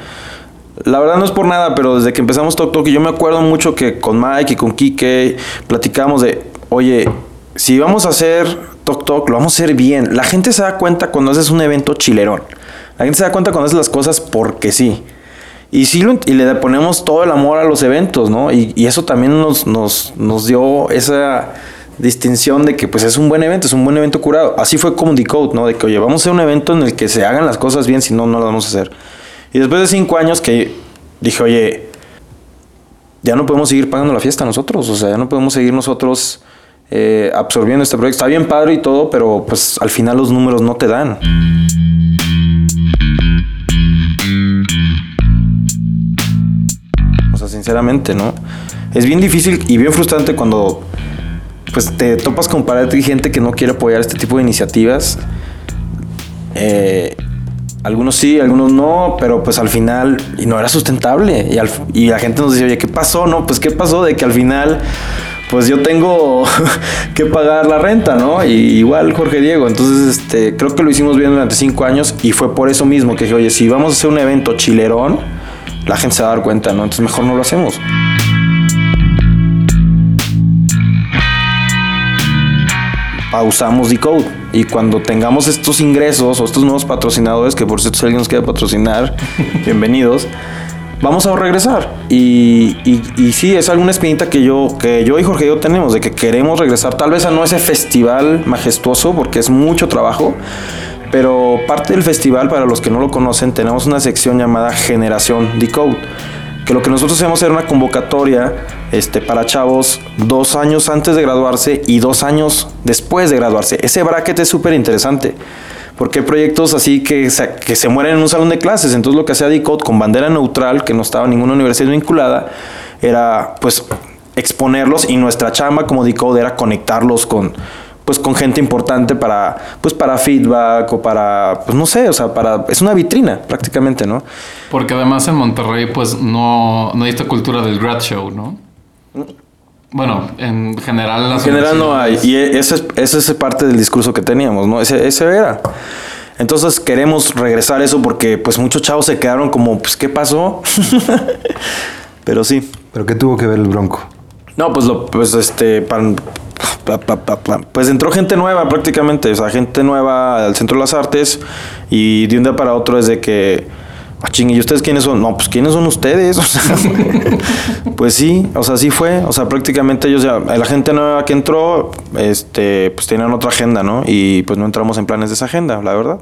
la verdad no es por nada, pero desde que empezamos Tok Tok, yo me acuerdo mucho que con Mike y con Kike platicamos de, oye, si vamos a hacer Tok Tok, lo vamos a hacer bien. La gente se da cuenta cuando haces un evento chilerón. La gente se da cuenta cuando haces las cosas porque sí. Y sí, y le ponemos todo el amor a los eventos, ¿no? Y, y eso también nos, nos, nos dio esa distinción de que pues es un buen evento, es un buen evento curado. Así fue como Decode, ¿no? De que, oye, vamos a hacer un evento en el que se hagan las cosas bien, si no, no las vamos a hacer. Y después de cinco años que dije, oye, ya no podemos seguir pagando la fiesta nosotros, o sea, ya no podemos seguir nosotros eh, absorbiendo este proyecto. Está bien padre y todo, pero pues al final los números no te dan. O sea, sinceramente, ¿no? Es bien difícil y bien frustrante cuando pues te topas con pared y gente que no quiere apoyar este tipo de iniciativas. Eh, algunos sí, algunos no, pero pues al final y no era sustentable. Y, al- y la gente nos dice, oye, ¿qué pasó? No, pues ¿qué pasó? De que al final, pues yo tengo que pagar la renta, ¿no? Y igual Jorge Diego. Entonces, este, creo que lo hicimos bien durante cinco años y fue por eso mismo que dije, oye, si vamos a hacer un evento chilerón, la gente se va a dar cuenta, ¿no? Entonces mejor no lo hacemos. Pausamos Decode. Y cuando tengamos estos ingresos o estos nuevos patrocinadores, que por cierto, si alguien nos quiere patrocinar, bienvenidos, vamos a regresar. Y, y, y sí, es alguna espinita que yo, que yo y Jorge y yo tenemos, de que queremos regresar, tal vez a no ese festival majestuoso, porque es mucho trabajo. Pero parte del festival, para los que no lo conocen, tenemos una sección llamada Generación Decode que lo que nosotros hacemos era una convocatoria este, para chavos dos años antes de graduarse y dos años después de graduarse. Ese bracket es súper interesante. Porque hay proyectos así que se, que se mueren en un salón de clases. Entonces lo que hacía DICOT con bandera neutral, que no estaba ninguna universidad vinculada, era pues exponerlos y nuestra chamba como DICOT era conectarlos con pues con gente importante para pues para feedback o para pues no sé, o sea, para es una vitrina prácticamente, ¿no? Porque además en Monterrey, pues no, no hay esta cultura del grad show, ¿no? Bueno, en general En las general no hay. Y e- esa es, es parte del discurso que teníamos, ¿no? Ese, ese era. Entonces queremos regresar eso porque pues muchos chavos se quedaron como, pues, ¿qué pasó? Pero sí. ¿Pero qué tuvo que ver el Bronco? No, pues, lo, pues este, pues entró gente nueva prácticamente, o sea, gente nueva al Centro de las Artes y de un día para otro es de que, ah, ¿y ustedes quiénes son? No, pues ¿quiénes son ustedes? O sea, pues sí, o sea, sí fue, o sea, prácticamente ellos ya, la gente nueva que entró, este, pues tenían otra agenda, ¿no? Y pues no entramos en planes de esa agenda, la verdad.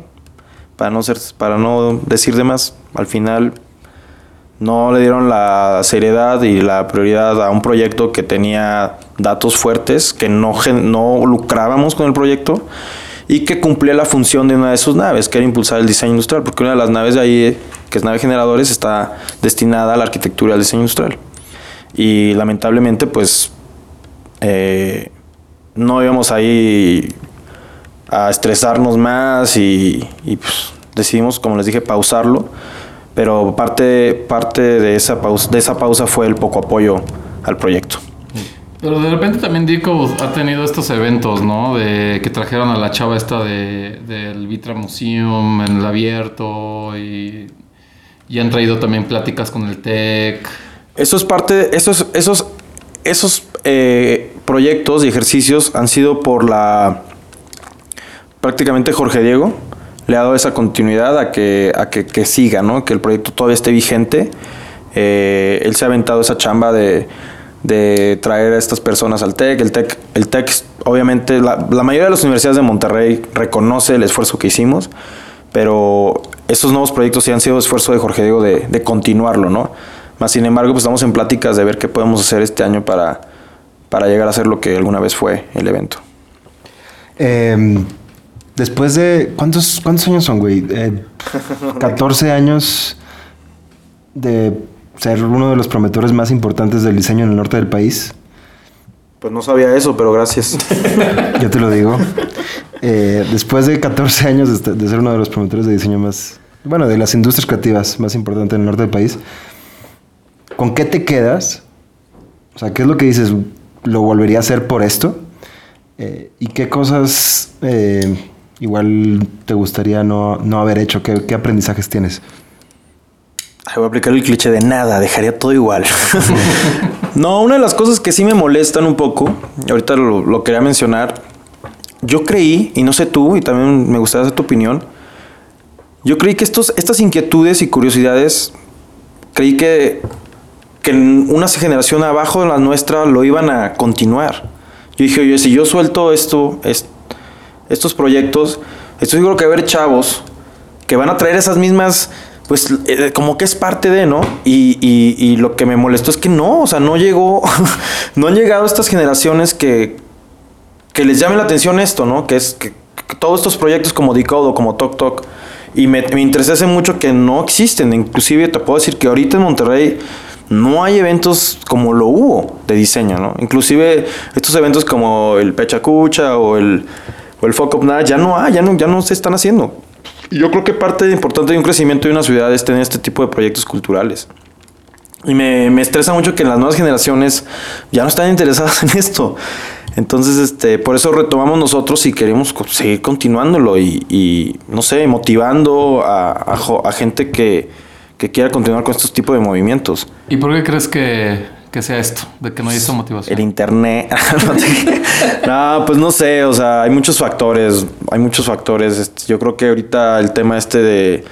Para no ser, para no decir de más, al final no le dieron la seriedad y la prioridad a un proyecto que tenía datos fuertes, que no, no lucrábamos con el proyecto y que cumplía la función de una de sus naves, que era impulsar el diseño industrial, porque una de las naves de ahí, que es nave generadores, está destinada a la arquitectura al diseño industrial. Y lamentablemente, pues, eh, no íbamos ahí a estresarnos más y, y, pues, decidimos, como les dije, pausarlo. Pero parte, parte de, esa pausa, de esa pausa fue el poco apoyo al proyecto. Pero de repente también Dico ha tenido estos eventos, ¿no? De que trajeron a la chava esta de, del Vitra Museum en el abierto y, y han traído también pláticas con el TEC. Eso es parte, esos, esos, esos eh, proyectos y ejercicios han sido por la prácticamente Jorge Diego le ha dado esa continuidad a que, a que, que siga, ¿no? Que el proyecto todavía esté vigente. Eh, él se ha aventado esa chamba de, de traer a estas personas al TEC. El TEC, el TEC obviamente, la, la mayoría de las universidades de Monterrey reconoce el esfuerzo que hicimos, pero estos nuevos proyectos sí han sido esfuerzo de Jorge Diego de, de continuarlo, ¿no? Más sin embargo, pues estamos en pláticas de ver qué podemos hacer este año para, para llegar a ser lo que alguna vez fue el evento. Eh, después de. ¿Cuántos, cuántos años son, güey? Eh, 14 años de ser uno de los promotores más importantes del diseño en el norte del país. Pues no sabía eso, pero gracias. Yo te lo digo. Eh, después de 14 años de ser uno de los promotores de diseño más. Bueno, de las industrias creativas más importantes en el norte del país. ¿Con qué te quedas? O sea, ¿qué es lo que dices? ¿Lo volvería a hacer por esto? Eh, ¿Y qué cosas eh, igual te gustaría no, no haber hecho? ¿Qué, qué aprendizajes tienes? Voy a aplicar el cliché de nada, dejaría todo igual. no, una de las cosas que sí me molestan un poco, ahorita lo, lo quería mencionar, yo creí, y no sé tú, y también me gustaría saber tu opinión, yo creí que estos, estas inquietudes y curiosidades, creí que, que una generación abajo de la nuestra lo iban a continuar. Yo dije, oye, si yo suelto esto, es- estos proyectos, estoy seguro que va a haber chavos que van a traer esas mismas, pues eh, como que es parte de, ¿no? Y, y- y lo que me molestó es que no, o sea, no llegó, no han llegado estas generaciones que, que les llame la atención esto, ¿no? Que es que, todos estos proyectos como Decode o como Tok Tok. Y me, me entristece mucho que no existen. Inclusive te puedo decir que ahorita en Monterrey no hay eventos como lo hubo de diseño, ¿no? Inclusive estos eventos como el Pecha Cucha o el, o el Fuck Up Night ya no hay, ya no, ya no se están haciendo. Y yo creo que parte importante de un crecimiento de una ciudad es tener este tipo de proyectos culturales. Y me, me estresa mucho que las nuevas generaciones ya no están interesadas en esto. Entonces, este, por eso retomamos nosotros y queremos seguir continuándolo y, y, no sé, motivando a, a a gente que, que quiera continuar con estos tipos de movimientos. ¿Y por qué crees que, que sea esto? De que no hay esta motivación. El internet. no, pues no sé, o sea, hay muchos factores, hay muchos factores. Este, Yo creo que ahorita el tema este de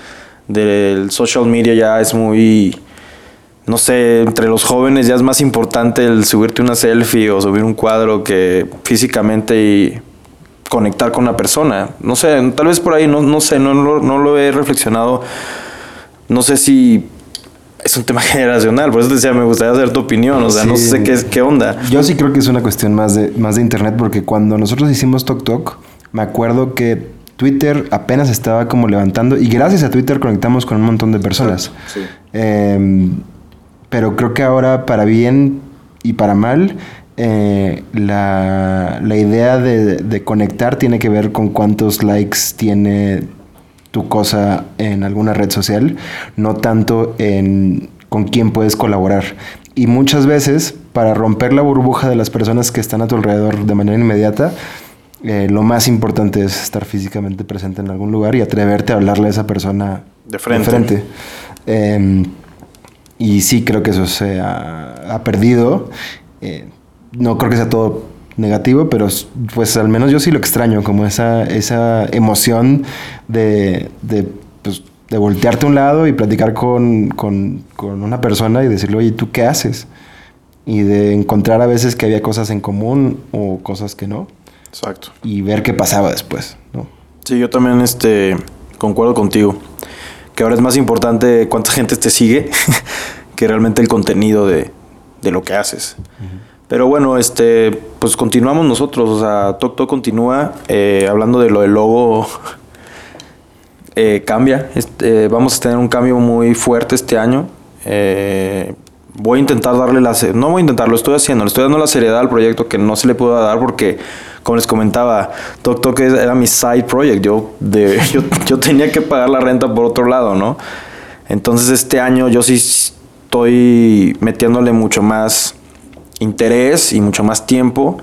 del social media ya es muy no sé, entre los jóvenes ya es más importante el subirte una selfie o subir un cuadro que físicamente y conectar con una persona. No sé, tal vez por ahí, no, no sé, no, lo- no lo he reflexionado. No sé si es un tema generacional, por eso te decía, me gustaría saber tu opinión, o sea, no sé qué, qué onda. Yo sí creo que es una cuestión más de, más de internet, porque cuando nosotros hicimos Tok Tok, me acuerdo que Twitter apenas estaba como levantando, y gracias a Twitter conectamos con un montón de personas. Sí. Eh, pero creo que ahora, para bien y para mal, eh, la, la idea de, de conectar tiene que ver con cuántos likes tiene tu cosa en alguna red social, no tanto en con quién puedes colaborar. Y muchas veces, para romper la burbuja de las personas que están a tu alrededor de manera inmediata, eh, lo más importante es estar físicamente presente en algún lugar y atreverte a hablarle a esa persona De frente. Em, y sí creo que eso se ha, ha perdido. Eh, no creo que sea todo negativo, pero pues al menos yo sí lo extraño, como esa, esa emoción de, de, pues, de voltearte a un lado y platicar con, con, con una persona y decirle, oye, ¿tú qué haces? Y de encontrar a veces que había cosas en común o cosas que no, Exacto. y ver qué pasaba después, ¿no? Sí, yo también este, concuerdo contigo. Que ahora es más importante cuánta gente te sigue que realmente el contenido de, de lo que haces. Pero bueno, este, pues continuamos nosotros. O sea, Tok Tok continúa. eh, hablando de lo del logo, eh, cambia. Este, vamos a tener un cambio muy fuerte este año. Eh, voy a intentar darle la... No voy a intentar, lo estoy haciendo. Le estoy dando la seriedad al proyecto que no se le pudo dar porque, como les comentaba, Tok Tok era mi side project. Yo, de, yo, yo tenía que pagar la renta por otro lado, ¿no? Entonces este año yo sí estoy metiéndole mucho más interés y mucho más tiempo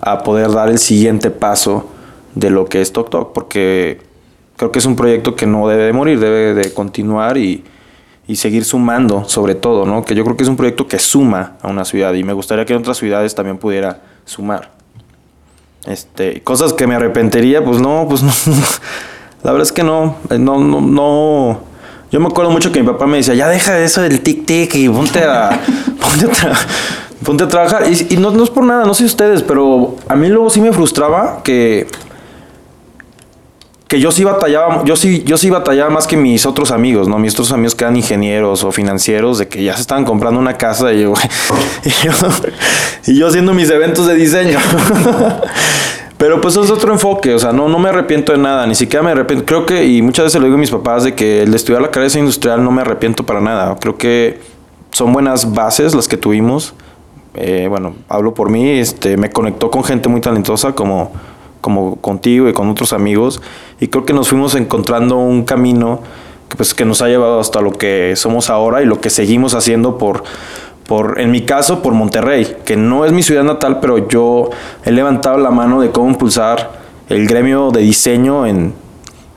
a poder dar el siguiente paso de lo que es Tok Tok, porque creo que es un proyecto que no debe de morir, debe de continuar y, y seguir sumando sobre todo, ¿no? Que yo creo que es un proyecto que suma a una ciudad y me gustaría que en otras ciudades también pudiera sumar. Este, cosas que me arrepentiría, pues no, pues no. La verdad es que no, eh, no, no, no. Yo me acuerdo mucho que mi papá me decía, ya deja eso del tic tic y ponte a, ponte a, ponte a trabajar. Y, no, no es por nada, no sé ustedes, pero a mí luego sí me frustraba que, que yo sí batallaba, yo sí, yo sí batallaba más que mis otros amigos, ¿no? Mis otros amigos que eran ingenieros o financieros, de que ya se estaban comprando una casa y yo, y yo, haciendo mis eventos de diseño. Pero pues es otro enfoque, o sea, no, no me arrepiento de nada, ni siquiera me arrepiento. Creo que, y muchas veces lo digo a mis papás, de que el estudiar la carrera industrial no me arrepiento para nada. Creo que son buenas bases las que tuvimos. Eh, bueno, hablo por mí, este, me conectó con gente muy talentosa como, como contigo y con otros amigos. Y creo que nos fuimos encontrando un camino que, pues, que nos ha llevado hasta lo que somos ahora y lo que seguimos haciendo por, por, en mi caso, por Monterrey, que no es mi ciudad natal, pero yo he levantado la mano de cómo impulsar el gremio de diseño en...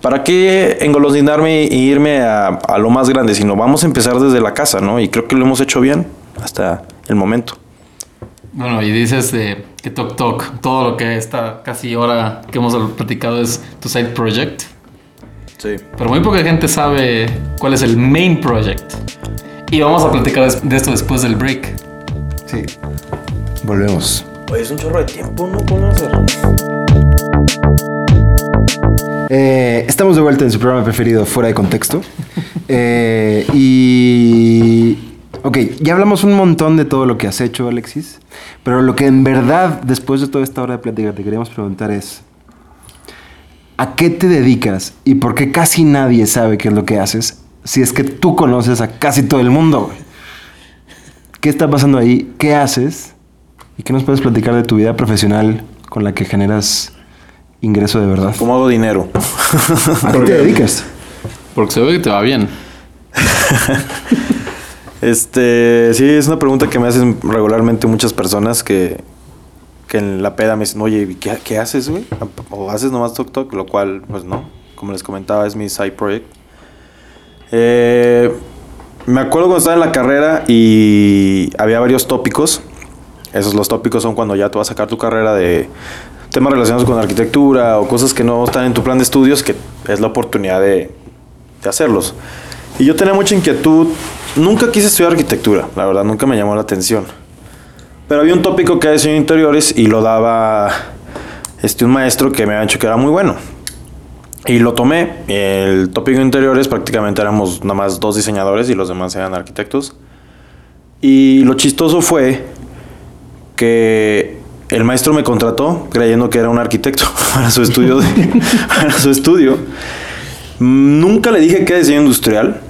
¿Para qué engolosinarme y irme a, a lo más grande? Sino vamos a empezar desde la casa, ¿no? Y creo que lo hemos hecho bien hasta el momento. Bueno, y dices de que Tok Tok, todo lo que esta casi hora que hemos platicado es tu side project. Sí. Pero muy poca gente sabe cuál es el main project. Y vamos a platicar de esto después del break. Sí. Volvemos. Oye, es un chorro de tiempo, ¿no? ¿Cómo hacer? Eh, estamos de vuelta en su programa preferido, Fuera de Contexto. Eh, y. Ok, ya hablamos un montón de todo lo que has hecho, Alexis. Pero lo que en verdad, después de toda esta hora de plática, te queríamos preguntar es. ¿A qué te dedicas y por qué casi nadie sabe qué es lo que haces si es que tú conoces a casi todo el mundo? güey? ¿Qué está pasando ahí? ¿Qué haces? ¿Y qué nos puedes platicar de tu vida profesional con la que generas ingreso de verdad? ¿Cómo hago dinero? ¿A qué te dedicas? Porque se ve que te va bien. Este, sí, es una pregunta que me hacen regularmente muchas personas que, que en la peda me dicen, oye, ¿qué, qué haces, güey? O haces nomás Tok Tok, lo cual, pues no. Como les comentaba, es mi side project. Eh, me acuerdo cuando estaba en la carrera y había varios tópicos. Esos los tópicos son cuando ya tú vas a sacar tu carrera de temas relacionados con arquitectura o cosas que no están en tu plan de estudios, que es la oportunidad de, de hacerlos. Y yo tenía mucha inquietud. Nunca quise estudiar arquitectura, la verdad, nunca me llamó la atención. Pero había un tópico que era diseño de interiores y lo daba este, un maestro que me había dicho que era muy bueno. Y lo tomé. El tópico de interiores prácticamente éramos nada más dos diseñadores y los demás eran arquitectos. Y lo chistoso fue que el maestro me contrató creyendo que era un arquitecto para su estudio. de- para su estudio. Nunca le dije que era diseño industrial.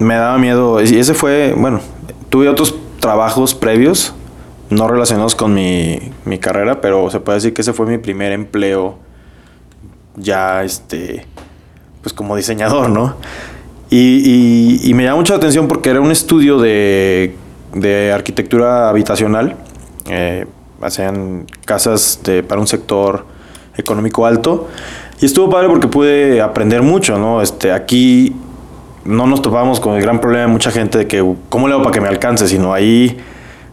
Me daba miedo. Y ese fue, bueno, tuve otros trabajos previos, no relacionados con mi, mi carrera, pero se puede decir que ese fue mi primer empleo ya, este, pues como diseñador, ¿no? Y, y- me llama mucho la atención porque era un estudio de, de arquitectura habitacional. Eh, hacían casas para un sector económico alto. Y estuvo padre porque pude aprender mucho, ¿no? Este, aquí no nos topamos con el gran problema de mucha gente de que, ¿cómo le hago para que me alcance? Sino ahí,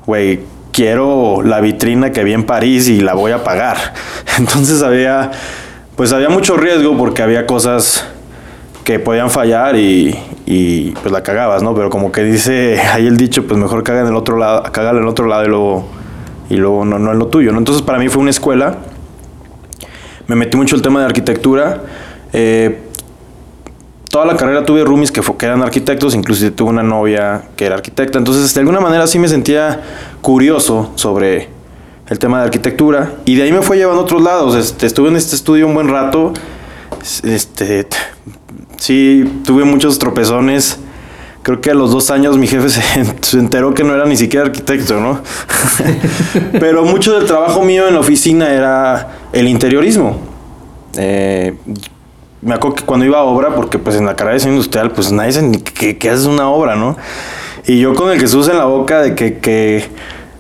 güey, quiero la vitrina que vi en París y la voy a pagar. Entonces había, pues había mucho riesgo porque había cosas que podían fallar y, y, pues la cagabas, ¿no? Pero como que dice ahí el dicho, pues mejor caga en el otro lado, cágala en el otro lado y luego, y luego no, no en lo tuyo, ¿no? Entonces para mí fue una escuela. Me metí mucho el tema de arquitectura. Eh, toda la carrera tuve roomies que, que eran arquitectos, inclusive tuve una novia que era arquitecta. Entonces, de alguna manera sí me sentía curioso sobre el tema de arquitectura. Y de ahí me fue llevando a otros lados. Este, estuve en este estudio un buen rato. Este, sí, tuve muchos tropezones. Creo que a los dos años mi jefe se enteró que no era ni siquiera arquitecto, ¿no? Pero mucho del trabajo mío en la oficina era el interiorismo. Eh, me acuerdo que cuando iba a obra, porque pues en la carrera de diseño industrial, pues nadie sabe ni qué haces una obra, ¿no? Y yo con el Jesús en la boca de que, que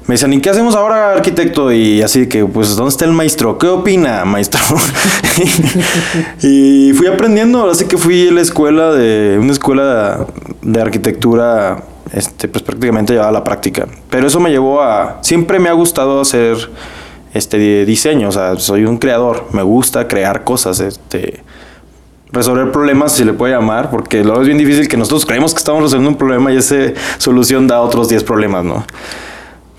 me decían, ¿y qué hacemos ahora, arquitecto? Y así que, pues, ¿dónde está el maestro? ¿Qué opina, maestro? y fui aprendiendo, así que fui a la escuela de, una escuela de arquitectura, este, pues prácticamente llevaba la práctica. Pero eso me llevó a, siempre me ha gustado hacer este diseño, o sea, soy un creador, me gusta crear cosas, este resolver problemas, si le puede llamar, porque luego es bien difícil que nosotros creemos que estamos resolviendo un problema y esa solución da otros 10 problemas, ¿no?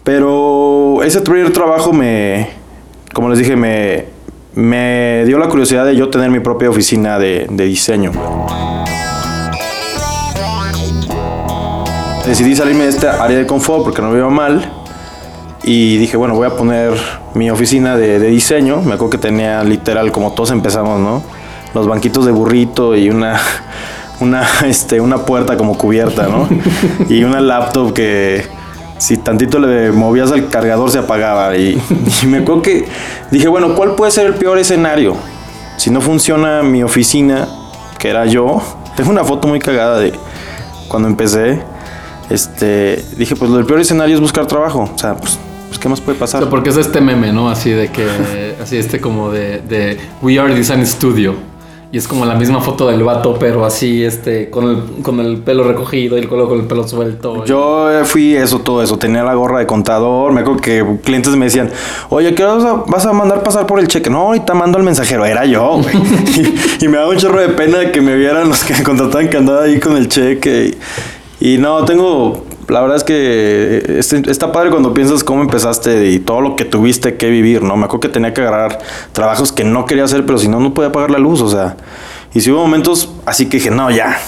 Pero ese primer trabajo me, como les dije, me, me dio la curiosidad de yo tener mi propia oficina de, de diseño. Decidí salirme de esta área de confort porque no me iba mal. Y dije, bueno, voy a poner mi oficina de, de diseño. Me acuerdo que tenía literal, como todos empezamos, ¿no? Los banquitos de burrito y una, una, este, una puerta como cubierta, ¿no? y una laptop que si tantito le movías al cargador se apagaba. Y, y me acuerdo que dije, bueno, ¿cuál puede ser el peor escenario? Si no funciona mi oficina, que era yo. Tengo una foto muy cagada de cuando empecé. Este, dije, pues lo peor escenario es buscar trabajo. O sea, pues, pues, ¿qué más puede O pasar? sea, porque es este meme, ¿no? Así de que. Así este como de, de We Are Design Studio. Y es como la misma foto del vato, pero así, este, con el, con el pelo recogido y el color con el pelo suelto. Yo fui eso, todo eso. Tenía la gorra de contador. Me acuerdo que clientes me decían, oye, ¿qué vas a, vas a mandar pasar por el cheque? No, ahorita mando al mensajero. Era yo, güey. y, y me daba un chorro de pena que me vieran los que contrataban que andaba ahí con el cheque. Y, y no, tengo la verdad es que este- está padre cuando piensas cómo empezaste y todo lo que tuviste que vivir, ¿no? Me acuerdo que tenía que agarrar trabajos que no quería hacer, pero si no, no podía pagar la luz, o sea. Y si hubo momentos así que dije, no, ya.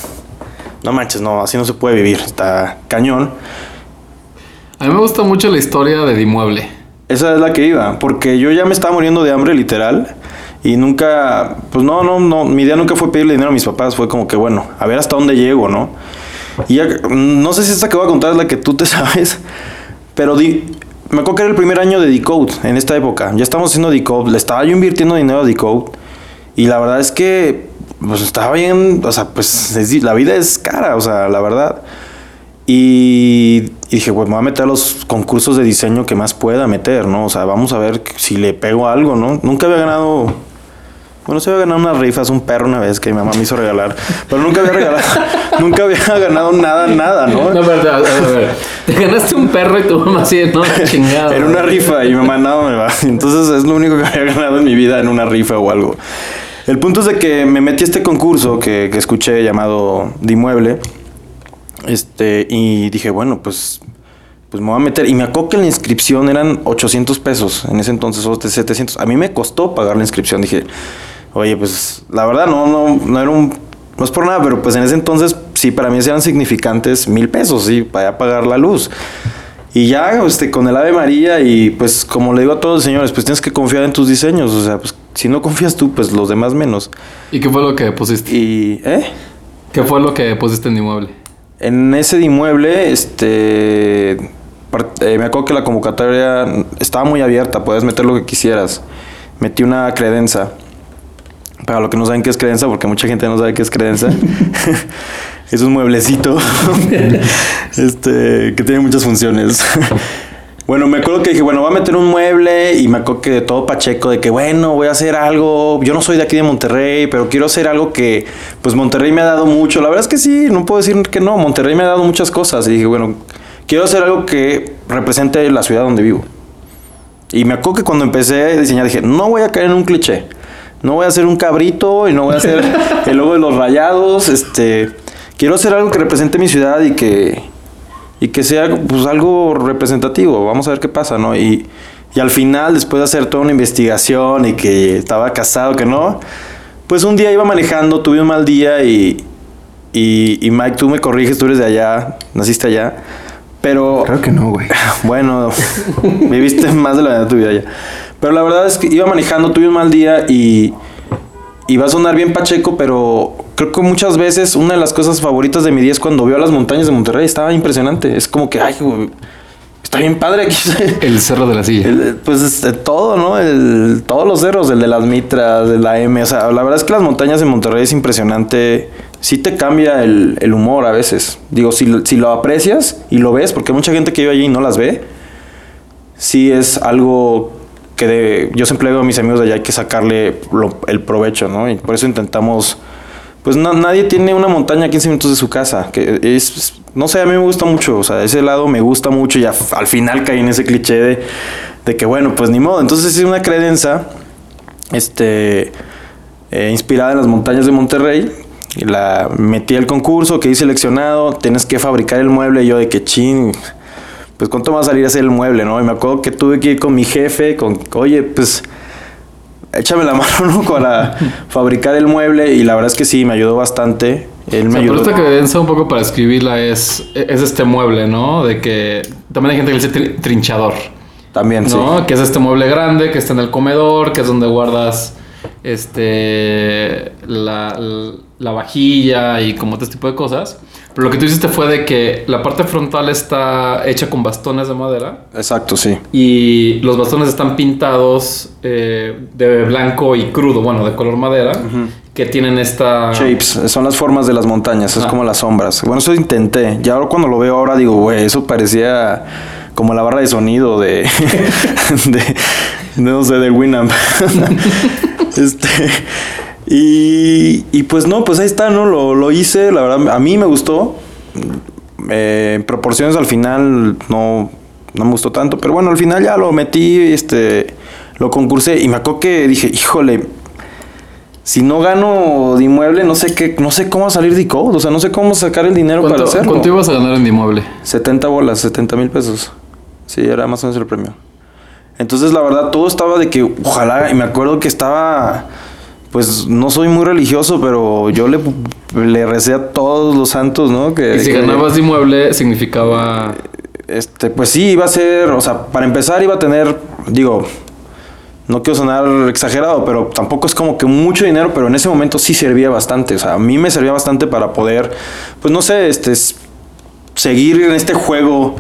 No manches, no, así no se puede vivir. Está cañón. A mí me gusta mucho la historia de Dimueble. Esa es la que iba, porque yo ya me estaba muriendo de hambre literal y nunca, pues no, no, no, mi idea nunca fue pedirle dinero a mis papás, fue como que bueno, a ver hasta dónde llego, ¿no? Y ya, no sé si esta que voy a contar es la que tú te sabes, pero me acuerdo que era el primer año de Decode en esta época, ya estamos haciendo Decode, le estaba yo invirtiendo dinero a Decode y la verdad es que, pues estaba bien, o sea, pues es- la vida es cara, o sea, la verdad. Y, y dije, pues me voy a meter a los concursos de diseño que más pueda meter, ¿no? O sea, vamos a ver si le pego algo, ¿no? Nunca había ganado. Bueno, se había ganado unas rifas, un perro una vez que mi mamá me hizo regalar. Pero nunca había regalado. nunca había ganado nada, nada, ¿no? No, pero, a ver. Te ganaste un perro y tu mamá así, no, chingada. Era una rifa y mi mamá no me va. Entonces es lo único que había ganado en mi vida en una rifa o algo. El punto es de que me metí a este concurso que, que escuché llamado Dimueble. Este, y dije, bueno, pues, pues me voy a meter. Y me acuerdo que la inscripción eran 800 pesos en ese entonces, o 700. A mí me costó pagar la inscripción. Dije, oye, pues la verdad no, no, no era un. No es por nada, pero pues en ese entonces sí, para mí eran significantes mil pesos, sí, para pagar la luz. Y ya, este, con el Ave María y pues como le digo a todos los señores, pues tienes que confiar en tus diseños. O sea, pues si no confías tú, pues los demás menos. ¿Y qué fue lo que pusiste? Y, ¿eh? ¿Qué fue lo que pusiste en Dimueble? En ese inmueble, este, eh, me acuerdo que la convocatoria estaba muy abierta, puedes meter lo que quisieras. Metí una credenza. Para los que no saben qué es credenza, porque mucha gente no sabe qué es credenza. es un mueblecito este, que tiene muchas funciones. Bueno, me acuerdo que dije, bueno, voy a meter un mueble y me acuerdo que de todo pacheco, de que bueno, voy a hacer algo. Yo no soy de aquí de Monterrey, pero quiero hacer algo que, pues Monterrey me ha dado mucho. La verdad es que sí, no puedo decir que no. Monterrey me ha dado muchas cosas. Y dije, bueno, quiero hacer algo que represente la ciudad donde vivo. Y me acuerdo que cuando empecé a diseñar dije, no voy a caer en un cliché. No voy a hacer un cabrito y no voy a hacer el logo de los rayados. Este, quiero hacer algo que represente mi ciudad y que, y que sea pues algo representativo. Vamos a ver qué pasa, ¿no? Y, y al final, después de hacer toda una investigación y que estaba casado, que no, pues un día iba manejando, tuve un mal día y, y, y Mike, tú me corriges, tú eres de allá, naciste allá, pero... Creo que no, güey. Bueno, viviste más de la mitad de tu vida ya. Pero la verdad es que iba manejando, tuve un mal día y, y va a sonar bien pacheco, pero creo que muchas veces una de las cosas favoritas de mi día es cuando veo las montañas de Monterrey. Estaba impresionante. Es como que, ay, güey, está bien padre aquí. El Cerro de la Silla. El- pues este, todo, ¿no? El, todos los cerros, el de las mitras, de la M. O sea, la verdad es que las montañas de Monterrey es impresionante. Sí te cambia el, el humor a veces. Digo, si, si lo aprecias y lo ves, porque mucha gente que vive allí no las ve, sí es algo que yo siempre digo a mis amigos de allá hay que sacarle el provecho, ¿no? Y por eso intentamos... Pues na- nadie tiene una montaña a 15 minutos de su casa, que es, no sé, a mí me gusta mucho, o sea, ese lado me gusta mucho y al final caí en ese cliché de, de que bueno, pues ni modo, entonces es una credenza, este, eh, inspirada en las montañas de Monterrey, la metí al concurso, que seleccionado, tienes que fabricar el mueble, y yo de que chin, pues cuánto va a salir a hacer el mueble, ¿no? Y me acuerdo que tuve que ir con mi jefe, con, oye, pues échame la mano, ¿no? Para fabricar el mueble y la verdad es que sí, me ayudó bastante. Él O me sea, pero ayudó. esta credencia un poco para escribirla es, es este mueble, ¿no? De que también hay gente que le dice tri- trinchador, También, sí. ¿no? Que es este mueble grande que está en el comedor, que es donde guardas este la, la vajilla y como este tipo de cosas. Pero lo que tú hiciste fue de que la parte frontal está hecha con bastones de madera Exacto, sí. y los bastones están pintados eh, de blanco y crudo, bueno, de color madera, que tienen esta... Shapes, son las formas de las montañas, es Ah. como las sombras. Bueno, eso intenté. Ya ahora cuando lo veo ahora digo, güey, eso parecía como la barra de sonido de, de, no sé, de Winamp. este, y, y pues no, pues ahí está, ¿no? Lo, lo hice, la verdad, a mí me gustó. Eh, proporciones al final no, no me gustó tanto, pero bueno, al final ya lo metí, este, lo concursé y me acuerdo que dije, híjole, si no gano de inmueble, no sé qué, no sé cómo salir de code, o sea, no sé cómo sacar el dinero para ¿Cuánto, hacerlo. cuánto ibas a ganar en inmueble? 70 bolas, 70 mil pesos. Sí, era más o menos el premio. Entonces, la verdad, todo estaba de que, ojalá, y me acuerdo que estaba, pues, no soy muy religioso, pero yo le, le recé a todos los santos, ¿no? Que, Y si que- ganabas de inmueble, significaba. este, pues sí, iba a ser, o sea, para empezar iba a tener, digo, no quiero sonar exagerado, pero tampoco es como que mucho dinero, pero en ese momento sí servía bastante, o sea, a mí me servía bastante para poder, pues no sé, este, seguir en este juego.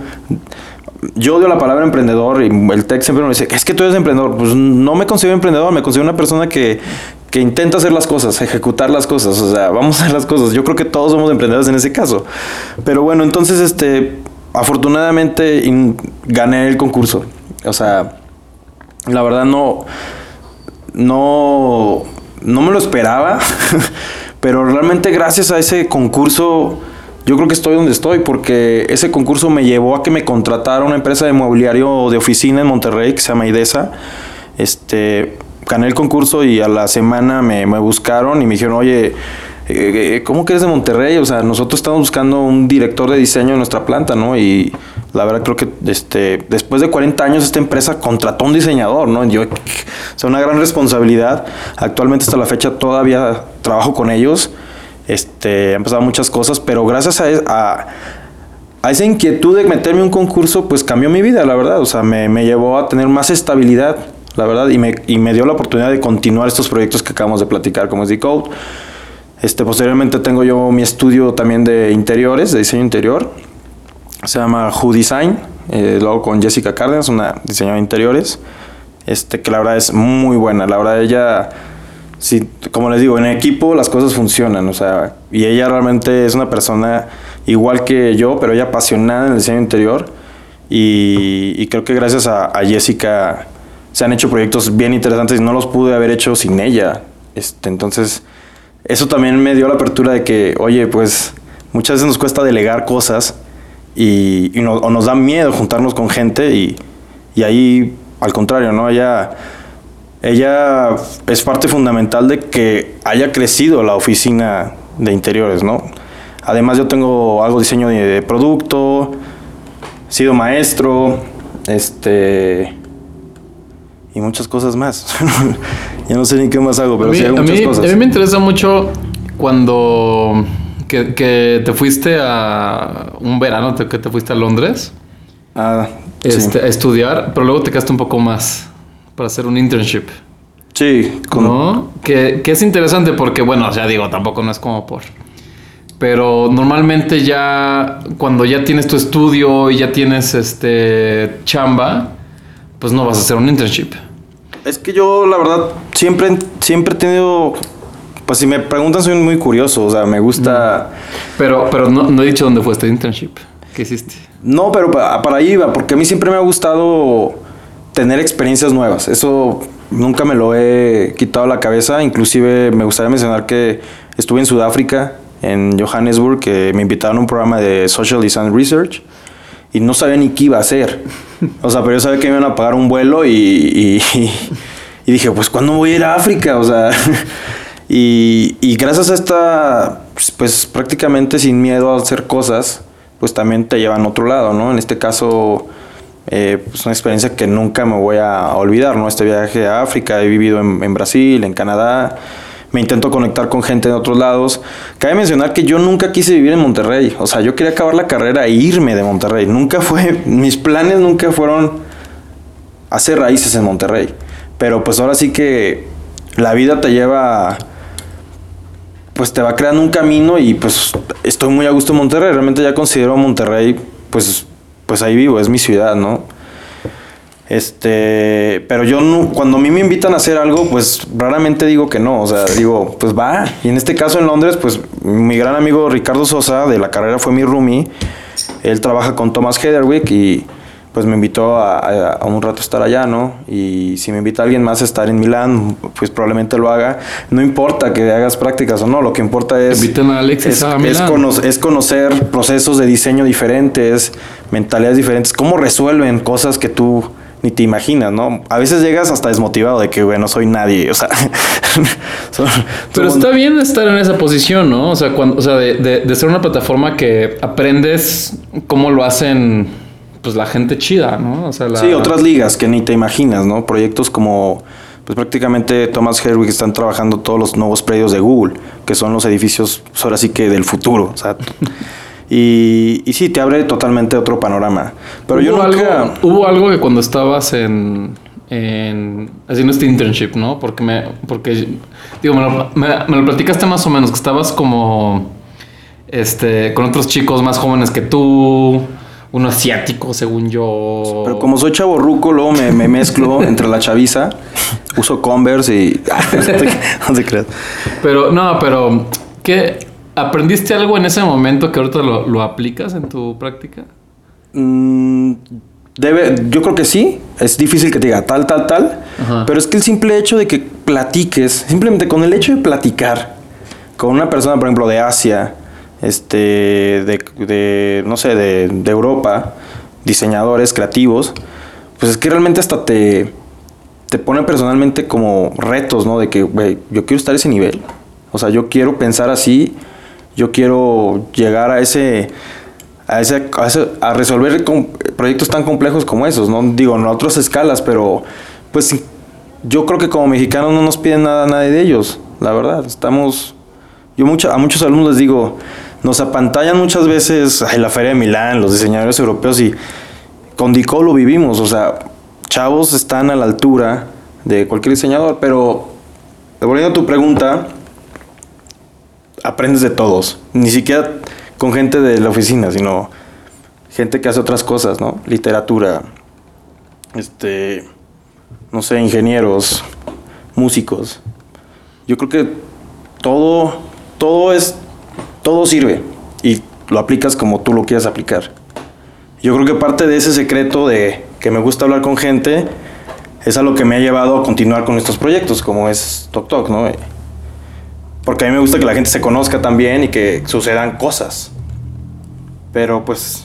Yo odio la palabra emprendedor y el tech siempre me dice, es que tú eres emprendedor. Pues no me considero emprendedor, me considero una persona que, que intenta hacer las cosas, ejecutar las cosas. O sea, vamos a hacer las cosas. Yo creo que todos somos emprendedores en ese caso. Pero bueno, entonces, este, afortunadamente gané el concurso. O sea, la verdad no, no, no me lo esperaba, pero realmente gracias a ese concurso yo creo que estoy donde estoy porque ese concurso me llevó a que me contratara una empresa de mobiliario de oficina en Monterrey que se llama Idesa. Este, gané el concurso y a la semana me, me buscaron y me dijeron, oye, eh, eh, ¿cómo que eres de Monterrey? O sea, nosotros estamos buscando un director de diseño en nuestra planta, ¿no? Y la verdad creo que este, después de 40 años esta empresa contrató un diseñador, ¿no? Yo, o sea, una gran responsabilidad. Actualmente hasta la fecha todavía trabajo con ellos. Este, han pasado muchas cosas, pero gracias a, a, a esa inquietud de meterme en un concurso, pues cambió mi vida, la verdad. O sea, me, me llevó a tener más estabilidad, la verdad, y me, y me dio la oportunidad de continuar estos proyectos que acabamos de platicar, como es Decode. Este, posteriormente tengo yo mi estudio también de interiores, de diseño interior. Se llama Who Design, eh, luego con Jessica Cárdenas, una diseñadora de interiores, este, que la verdad es muy buena. La verdad ella, sí, como les digo, en equipo las cosas funcionan, o sea, y ella realmente es una persona igual que yo, pero ella apasionada en el diseño interior. Y, creo que gracias a Jessica se han hecho proyectos bien interesantes y no los pude haber hecho sin ella. Este, entonces, eso también me dio la apertura de que, oye, pues muchas veces nos cuesta delegar cosas y, y o nos da miedo juntarnos con gente y, y ahí, al contrario, ¿no? Ella, ella es parte fundamental de que haya crecido la oficina de interiores, ¿no? Además yo tengo algo de diseño de, de producto, sido maestro, este y muchas cosas más. ya no sé ni qué más hago, pero a, mí, sí a muchas mí- cosas. a mí me interesa mucho cuando que, que te fuiste a un verano, que te fuiste a Londres Ah, sí. este, a estudiar, pero luego te quedaste un poco más para hacer un internship. Sí, con- ¿No? Que, que es interesante porque, bueno, sea, digo, tampoco no es como por. Pero normalmente ya, cuando ya tienes tu estudio y ya tienes este chamba, pues no vas a hacer un internship. Es que yo, la verdad, siempre, siempre he tenido. Pues si me preguntan, soy muy curioso. O sea, me gusta. Pero, pero no, no he dicho dónde fue este internship. ¿Qué hiciste? No, pero pa- para ahí iba, porque a mí siempre me ha gustado tener experiencias nuevas. Eso nunca me lo he quitado la cabeza. Inclusive me gustaría mencionar que estuve en Sudáfrica, en Johannesburg, que me invitaron a un programa de Social Design Research y no sabía ni qué iba a hacer. O sea, pero yo sabía que me iban a pagar un vuelo y, y, dije, pues ¿cuándo voy a ir a África? O sea, y, gracias a esta, pues, pues prácticamente sin miedo a hacer cosas, pues también te llevan a otro lado, ¿no? En este caso, eh, pues una experiencia que nunca me voy a olvidar, ¿no? Este viaje a África, he vivido en, en Brasil, en Canadá, me intento conectar con gente de otros lados. Cabe mencionar que yo nunca quise vivir en Monterrey, o sea, yo quería acabar la carrera e irme de Monterrey, nunca fue, mis planes nunca fueron hacer raíces en Monterrey, pero pues ahora sí que la vida te lleva pues te va creando un camino y pues estoy muy a gusto en Monterrey. Realmente ya considero Monterrey, pues, pues ahí vivo, es mi ciudad, ¿no? Este, pero yo no, cuando a mí me invitan a hacer algo, pues raramente digo que no, o sea, digo, pues va. Y en este caso en Londres, pues mi gran amigo Ricardo Sosa de la carrera fue mi roomie. Él trabaja con Thomas Heatherwick y pues me invitó a, a- a un rato estar allá, ¿no? Y si me invita alguien más a estar en Milán, pues probablemente lo haga. No importa que hagas prácticas o no, lo que importa es... Inviten a Alexis es, a es Milán. cono- es conocer procesos de diseño diferentes, mentalidades diferentes, cómo resuelven cosas que tú ni te imaginas, ¿no? A veces llegas hasta desmotivado de que, güey, no soy nadie, o sea... son- Pero está bien estar en esa posición, ¿no? O sea, cuando, o sea de, de- de ser una plataforma que aprendes cómo lo hacen pues la gente chida, ¿no? O sea, la, Sí, otras ligas que ni te imaginas, ¿no? Proyectos como, pues prácticamente Thomas Herwig están trabajando todos los nuevos predios de Google, que son los edificios, ahora sí que del futuro, o sea, y, y sí, te abre totalmente otro panorama. Pero yo ¿Hubo nunca... algo, hubo algo que cuando estabas en, en haciendo este internship, ¿no? Porque me, porque digo, me lo, me- me lo platicaste más o menos, que estabas como este con otros chicos más jóvenes que tú, uno asiático, según yo. Pero como soy chaborruco, luego me, me mezclo entre la chaviza, uso Converse y... no te creas. Pero, no, pero, ¿qué? ¿Aprendiste algo en ese momento que ahorita lo, lo aplicas en tu práctica? Mm, debe, yo creo que sí. Es difícil que te diga tal, tal, tal. Ajá. Pero es que el simple hecho de que platiques, simplemente con el hecho de platicar con una persona, por ejemplo, de Asia, este, de, de, no sé, de, de Europa, diseñadores creativos, pues es que realmente hasta te, te pone personalmente como retos, ¿no? De que, güey, yo quiero estar a ese nivel. O sea, yo quiero pensar así, yo quiero llegar a ese, a, ese, a, ese- a resolver proyectos tan complejos como esos, ¿no? Digo, en otras escalas, pero pues yo creo que como mexicanos no nos piden nada a nadie de ellos, la verdad. Estamos, yo mucha- a muchos alumnos les digo, nos apantallan muchas veces en la Feria de Milán, los diseñadores europeos y con Dico lo vivimos, o sea, chavos están a la altura de cualquier diseñador, pero devolviendo a tu pregunta, aprendes de todos, ni siquiera con gente de la oficina, sino gente que hace otras cosas, ¿no? Literatura, este, no sé, ingenieros, músicos. Yo creo que todo, todo es, todo sirve y lo aplicas como tú lo quieras aplicar. Yo creo que parte de ese secreto de que me gusta hablar con gente es a lo que me ha llevado a continuar con estos proyectos, como es Tok Tok, ¿no? Porque a mí me gusta que la gente se conozca también y que sucedan cosas. Pero pues,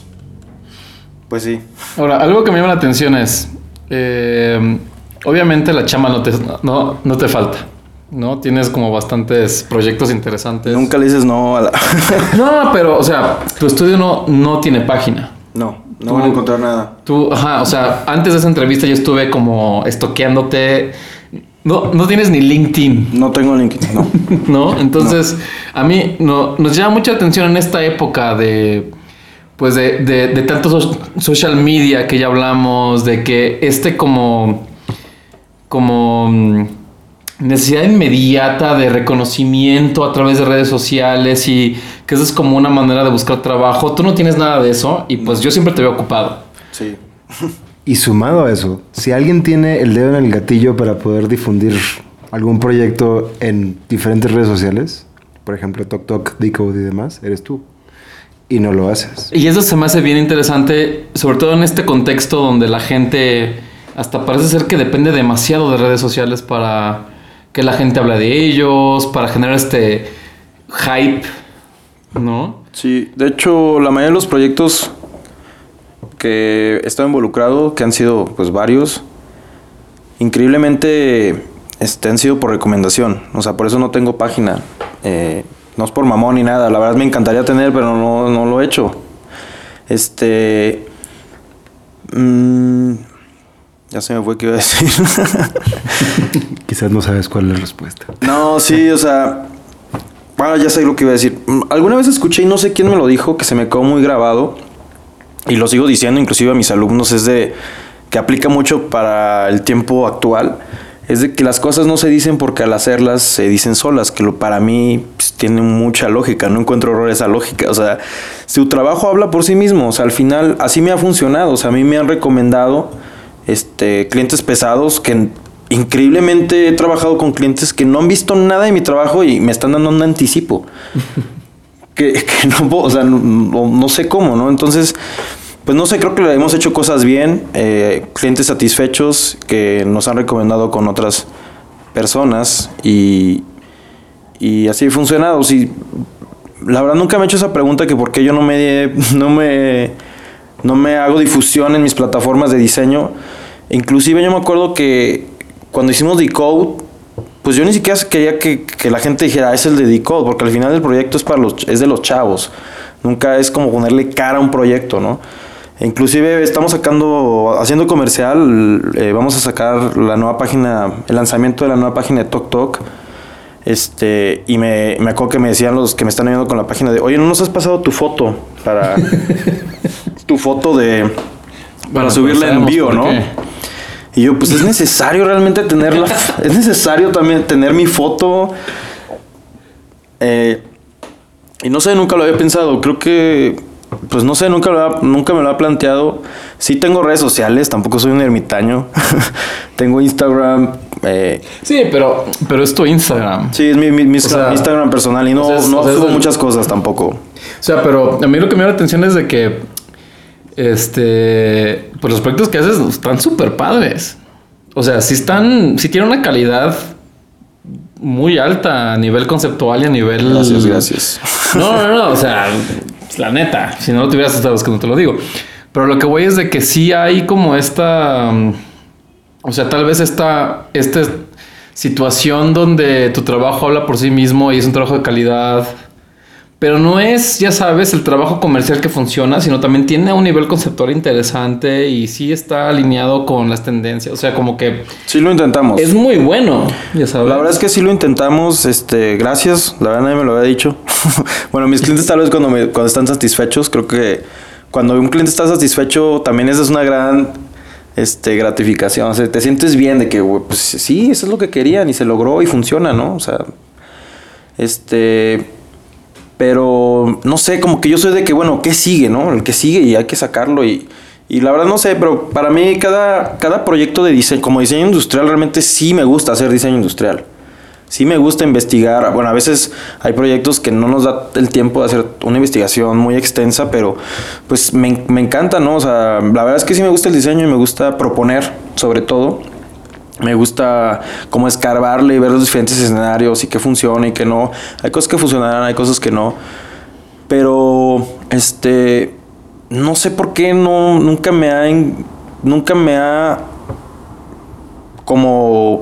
pues sí. Ahora, algo que me llama la atención es, eh, obviamente la chama no te, no, no te falta, ¿no? Tienes como bastantes proyectos interesantes. Nunca le dices no a la... No, pero, o sea, tu estudio no, no tiene página. no, no Tú- van a encontrar nada. Tú, ajá, o sea, antes de esa entrevista yo estuve como estoqueándote. No, no tienes ni LinkedIn, No tengo LinkedIn, no. ¿no? Entonces, a mí no, nos llama mucha atención en esta época de, pues, de, de, de tanto so- social media que ya hablamos, de que este como, como mm, necesidad inmediata de reconocimiento a través de redes sociales y que eso es como una manera de buscar trabajo. Tú no tienes nada de eso y pues yo siempre te veo ocupado. Sí. Y sumado a eso, si alguien tiene el dedo en el gatillo para poder difundir algún proyecto en diferentes redes sociales, por ejemplo TokTok, Decode y demás, eres tú. Y no lo haces. Y eso se me hace bien interesante, sobre todo en este contexto donde la gente hasta parece ser que depende demasiado de redes sociales para que la gente hable de ellos, para generar este hype, ¿no? Sí, de hecho, la mayoría de los proyectos que he estado involucrado, que han sido pues varios, increíblemente este, han sido por recomendación. O sea, por eso no tengo página. Eh, no es por mamón ni nada. La verdad me encantaría tener, pero no, no lo he hecho. Este. mm, ya se me fue qué iba a decir. Quizás no sabes cuál es la respuesta. No, sí, o sea. Bueno, ya sé lo que iba a decir. Mm, Alguna vez escuché y no sé quién me lo dijo, que se me quedó muy grabado. Y lo sigo diciendo inclusive a mis alumnos, es de que aplica mucho para el tiempo actual. Es de que las cosas no se dicen porque al hacerlas se dicen solas, que lo, para mí pues, tiene mucha lógica, no encuentro error esa lógica. O sea, su trabajo habla por sí mismo, o sea, al final así me ha funcionado, o sea, a mí me han recomendado este, clientes pesados que increíblemente he trabajado con clientes que no han visto nada de mi trabajo y me están dando un anticipo. que, que no, o sea, no, no- sé cómo, ¿no? Entonces, pues no sé, creo que hemos hecho cosas bien, eh, clientes satisfechos que nos han recomendado con otras personas y, y así ha funcionado. Sí, la verdad nunca me he hecho esa pregunta que por qué yo no me, no me, no me hago difusión en mis plataformas de diseño. Inclusive yo me acuerdo que cuando hicimos Decode, pues yo ni siquiera quería que, que la gente dijera, "Ah, es el de Decode, porque al final el proyecto es, para los, es de los chavos. Nunca es como ponerle cara a un proyecto, ¿no? Inclusive estamos sacando, haciendo comercial, eh, vamos a sacar la nueva página, el lanzamiento de la nueva página de Tok Tok. Este, y me, me acuerdo que me decían los que me están ayudando con la página de, oye, ¿no nos has pasado tu foto para tu foto de para Bueno, subirla pues en sabemos vivo, ¿no? qué. Y yo, pues es necesario realmente tenerla, es necesario también tener mi foto. Eh, y no sé, nunca lo había pensado. Creo que, pues no sé, nunca, lo había- nunca me lo ha planteado. Sí tengo redes sociales, tampoco soy un ermitaño. tengo Instagram. eh, Sí, pero, pero es tu Instagram. sí, es mi, mi- mi sea, Instagram personal y no, o sea, no o sea, subo muchas cosas tampoco. O sea, pero a mí lo que me llama la atención es de que este pues los proyectos que haces están súper padres. O sea, sí están, sí tienen una calidad muy alta a nivel conceptual y a nivel. Gracias, gracias. No, no, no, o sea, la neta, si no lo tuvieras estado es que no te lo digo. Pero lo que voy es de que sí hay como esta, o sea, tal vez esta, esta situación donde tu trabajo habla por sí mismo y es un trabajo de calidad. Pero no es, ya sabes, el trabajo comercial que funciona, sino también tiene un nivel conceptual interesante y sí está alineado con las tendencias. O sea, como que Sí lo intentamos. es muy bueno, ya sabes. La verdad es que sí lo intentamos, este, gracias, la verdad nadie me lo había dicho. bueno, mis clientes tal vez cuando, me, cuando están satisfechos, creo que cuando un cliente está satisfecho también esa es una gran este, gratificación, o sea, te sientes bien de que, pues sí, eso es lo que querían y se logró y funciona, ¿no? O sea, este, pero no sé, como que yo soy de que, bueno, ¿qué sigue, no? El que sigue y hay que sacarlo y... Y la verdad no sé, pero para mí cada, cada proyecto de diseño, como diseño industrial, realmente sí me gusta hacer diseño industrial. Sí me gusta investigar. Bueno, a veces hay proyectos que no nos da el tiempo de hacer una investigación muy extensa, pero pues me, me encanta, ¿no? O sea, la verdad es que sí me gusta el diseño y me gusta proponer, sobre todo. Me gusta como escarbarle y ver los diferentes escenarios y qué funciona y qué no. Hay cosas que funcionarán, hay cosas que no. Pero, este, no sé por qué no, nunca me ha, nunca me ha como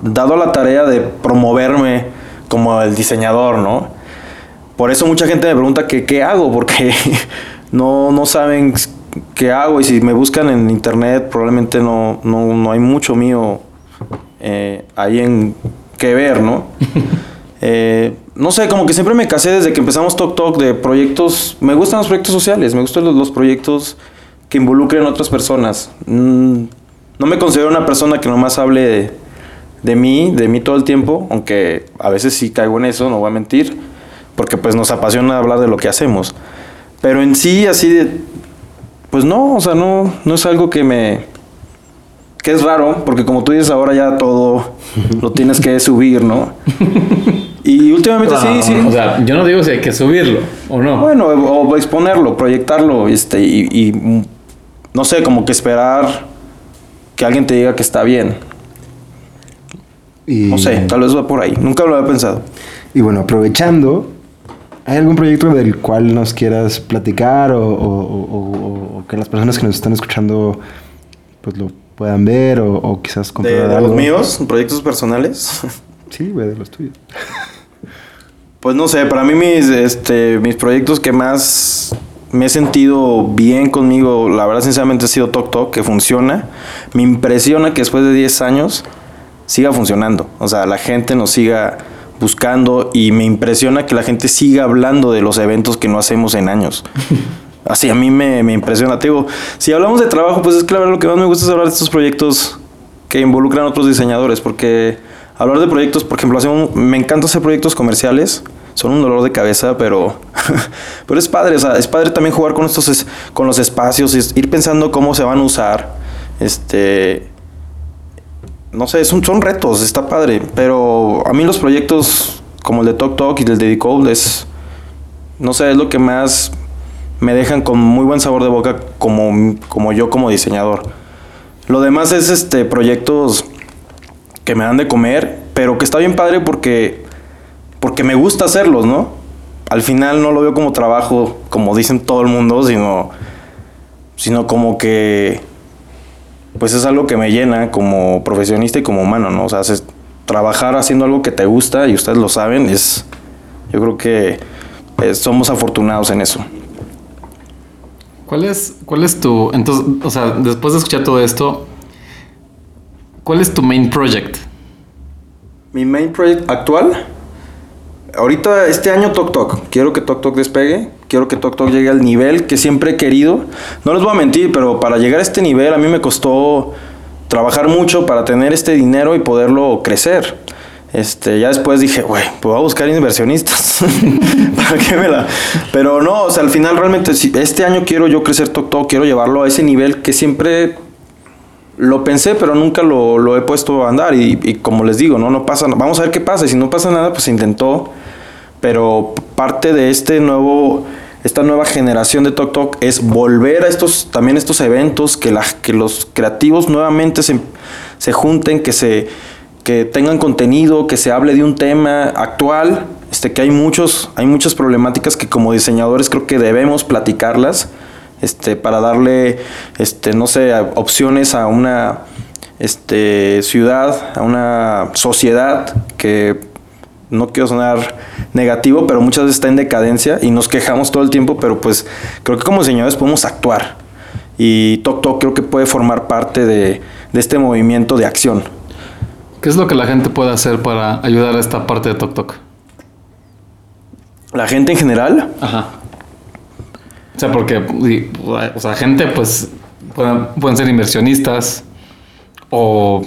dado la tarea de promoverme como el diseñador, ¿no? Por eso mucha gente me pregunta que qué hago, porque no, no saben qué hago y si me buscan en internet probablemente no, no, no hay mucho mío eh, ahí en qué ver, ¿no? Eh, no sé, como que siempre me casé desde que empezamos Talk Talk de proyectos. Me gustan los proyectos sociales, me gustan los, los proyectos que involucren a otras personas. Mm, no me considero una persona que nomás hable de, de mí, de mí todo el tiempo, aunque a veces sí caigo en eso, no voy a mentir, porque pues nos apasiona hablar de lo que hacemos. Pero en sí, así de. Pues no, o sea, no, no es algo que me. Que es raro, porque como tú dices ahora ya todo lo tienes que subir, ¿no? Y últimamente sí, sí. O sea, yo no digo si hay que subirlo o no. Bueno, o, o exponerlo, proyectarlo, este, y, y, no sé, como que esperar que alguien te diga que está bien. Y, No sé, tal vez va por ahí. Nunca lo había pensado. y bueno, aprovechando, ¿hay algún proyecto del cual nos quieras platicar o, o- o- o- o que las personas que nos están escuchando pues lo puedan ver o, o quizás De, comprar de algo? los míos, proyectos personales. Sí, güey, de los tuyos. Pues no sé, para mí mis, este, mis proyectos que más me he sentido bien conmigo, la verdad sinceramente ha sido Tok Tok, que funciona. Me impresiona que después de 10 años siga funcionando. O sea, la gente nos siga buscando y me impresiona que la gente siga hablando de los eventos que no hacemos en años. Así a mí me, me impresiona. Si hablamos de trabajo, pues es que la lo que más me gusta es hablar de estos proyectos que involucran a otros diseñadores, porque hablar de proyectos, por ejemplo, hacemos- me encanta hacer proyectos comerciales, son un dolor de cabeza, pero, pero es padre, o sea, es padre también jugar con estos, es- con los espacios, es- ir pensando cómo se van a usar, este, no sé, son, son retos, está padre, pero a mí los proyectos como el de Talk Talk y el de Decode es, no sé, es lo que más me dejan con muy buen sabor de boca como, como yo como diseñador. Lo demás es este proyectos que me dan de comer, pero que está bien padre porque porque me gusta hacerlos, ¿no? Al final no lo veo como trabajo, como dicen todo el mundo, sino sino como que pues es algo que me llena como profesionista y como humano, ¿no? O sea, haces- trabajar haciendo algo que te gusta y ustedes lo saben, es, yo creo que eh, somos afortunados en eso. ¿Cuál es, ¿Cuál es tu. Entonces, o sea, después de escuchar todo esto, ¿cuál es tu main project? Mi main project actual, ahorita este año Tok Tok. Quiero que Tok Tok despegue. Quiero que Tok Tok llegue al nivel que siempre he querido. No les voy a mentir, pero para llegar a este nivel a mí me costó trabajar mucho para tener este dinero y poderlo crecer. Este, ya después dije, güey, pues voy a buscar inversionistas. ¿Para qué me la...? Pero no, o sea, al final realmente este año quiero yo crecer Tok Tok, quiero llevarlo a ese nivel que siempre lo pensé, pero nunca lo, lo he puesto a andar. Y, como les digo, no, no pasa nada. Vamos a ver qué pasa. Y si no pasa nada, pues intentó. Pero parte de este nuevo, esta nueva generación de Tok Tok es volver a estos, también estos eventos, que, la, que los creativos nuevamente se, se junten, que se que tengan contenido, que se hable de un tema actual, este, que hay muchos, hay muchas problemáticas que como diseñadores creo que debemos platicarlas, este, para darle, este, no sé, opciones a una este, ciudad, a una sociedad que no quiero sonar negativo, pero muchas veces está en decadencia y nos quejamos todo el tiempo, pero pues creo que como diseñadores podemos actuar. Y Tok Tok creo que puede formar parte de, de este movimiento de acción. ¿Qué es lo que la gente puede hacer para ayudar a esta parte de Tok Tok? La gente en general, Ajá. O sea, porque, o sea, gente, pues, pueden, pueden ser inversionistas o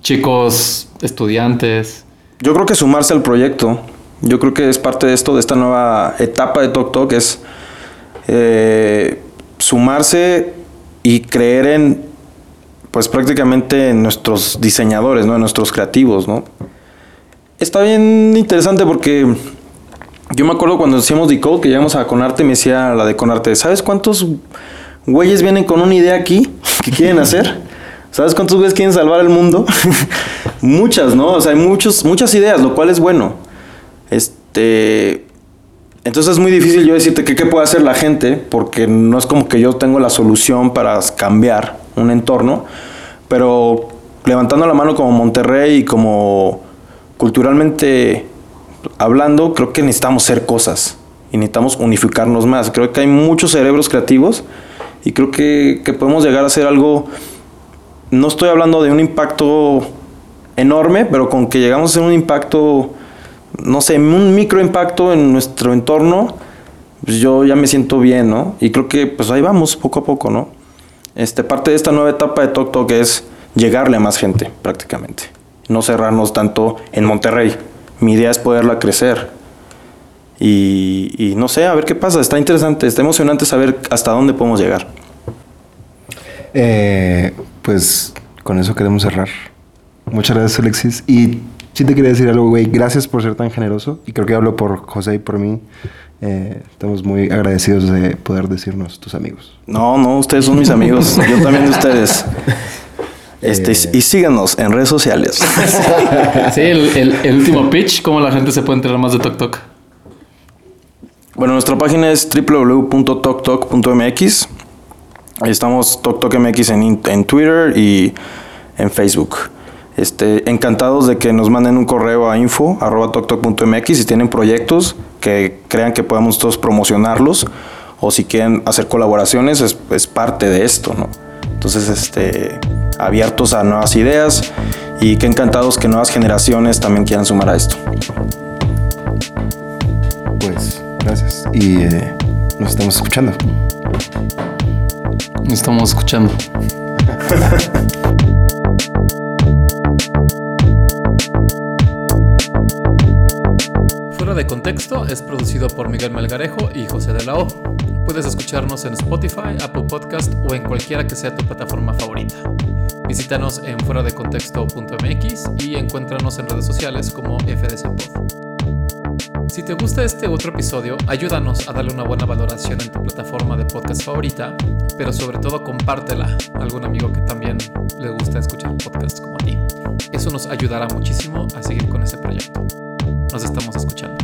chicos estudiantes. Yo creo que sumarse al proyecto, yo creo que es parte de esto, de esta nueva etapa de Tok Tok, es eh, sumarse y creer en, pues prácticamente en nuestros diseñadores, ¿no? En nuestros creativos, ¿no? Está bien interesante porque yo me acuerdo cuando hacíamos Decode, que llegamos a Conarte, me decía la de Conarte, ¿sabes cuántos güeyes vienen con una idea aquí que quieren hacer? ¿Sabes cuántos güeyes quieren salvar el mundo? Muchas, ¿no? O sea, hay muchos, muchas ideas, lo cual es bueno. Este. Entonces es muy difícil yo decirte que qué puede hacer la gente, porque no es como que yo tengo la solución para cambiar un entorno, pero levantando la mano como Monterrey y como culturalmente hablando, creo que necesitamos ser cosas y necesitamos unificarnos más. Creo que hay muchos cerebros creativos y creo que, que podemos llegar a hacer algo no estoy hablando de un impacto enorme, pero con que llegamos a un impacto, no sé, un micro impacto en nuestro entorno, pues yo ya me siento bien, ¿no? Y creo que pues ahí vamos, poco a poco, ¿no? Este, parte de esta nueva etapa de Tok Tok es llegarle a más gente, prácticamente. No cerrarnos tanto en Monterrey. Mi idea es poderla crecer. Y, no sé, a ver qué pasa. Está interesante, está emocionante saber hasta dónde podemos llegar. Eh, pues con eso queremos cerrar. Muchas gracias, Alexis. Y sí te quería decir algo, güey. Gracias por ser tan generoso. Y creo que hablo por José y por mí. Eh, estamos muy agradecidos de poder decirnos tus amigos. No, no, ustedes son mis amigos. Yo también de ustedes. Este, y síganos en redes sociales. Sí, el, el- el último pitch, ¿cómo la gente se puede enterar más de Tok Tok? Bueno, nuestra página es www.toktok.mx. Ahí estamos TokTokMX en, en Twitter y en Facebook. Este, encantados de que nos manden un correo a info arroba toktok.mx si tienen proyectos que crean que podemos todos promocionarlos o si quieren hacer colaboraciones es, es parte de esto, ¿no? Entonces, este, abiertos a nuevas ideas y que encantados que nuevas generaciones también quieran sumar a esto. Pues gracias. Y eh, nos estamos escuchando. Nos estamos escuchando. Fuera de contexto es producido por Miguel Melgarejo y José de la O. Puedes escucharnos en Spotify, Apple Podcast o en cualquiera que sea tu plataforma favorita. Visítanos en fuera de contexto.mx y encuéntranos en redes sociales como FDC Pod. Si te gusta este otro episodio, ayúdanos a darle una buena valoración en tu plataforma de podcast favorita, pero sobre todo compártela a algún amigo que también le gusta escuchar podcasts como a ti. Eso nos ayudará muchísimo a seguir con ese proyecto. Nos estamos escuchando.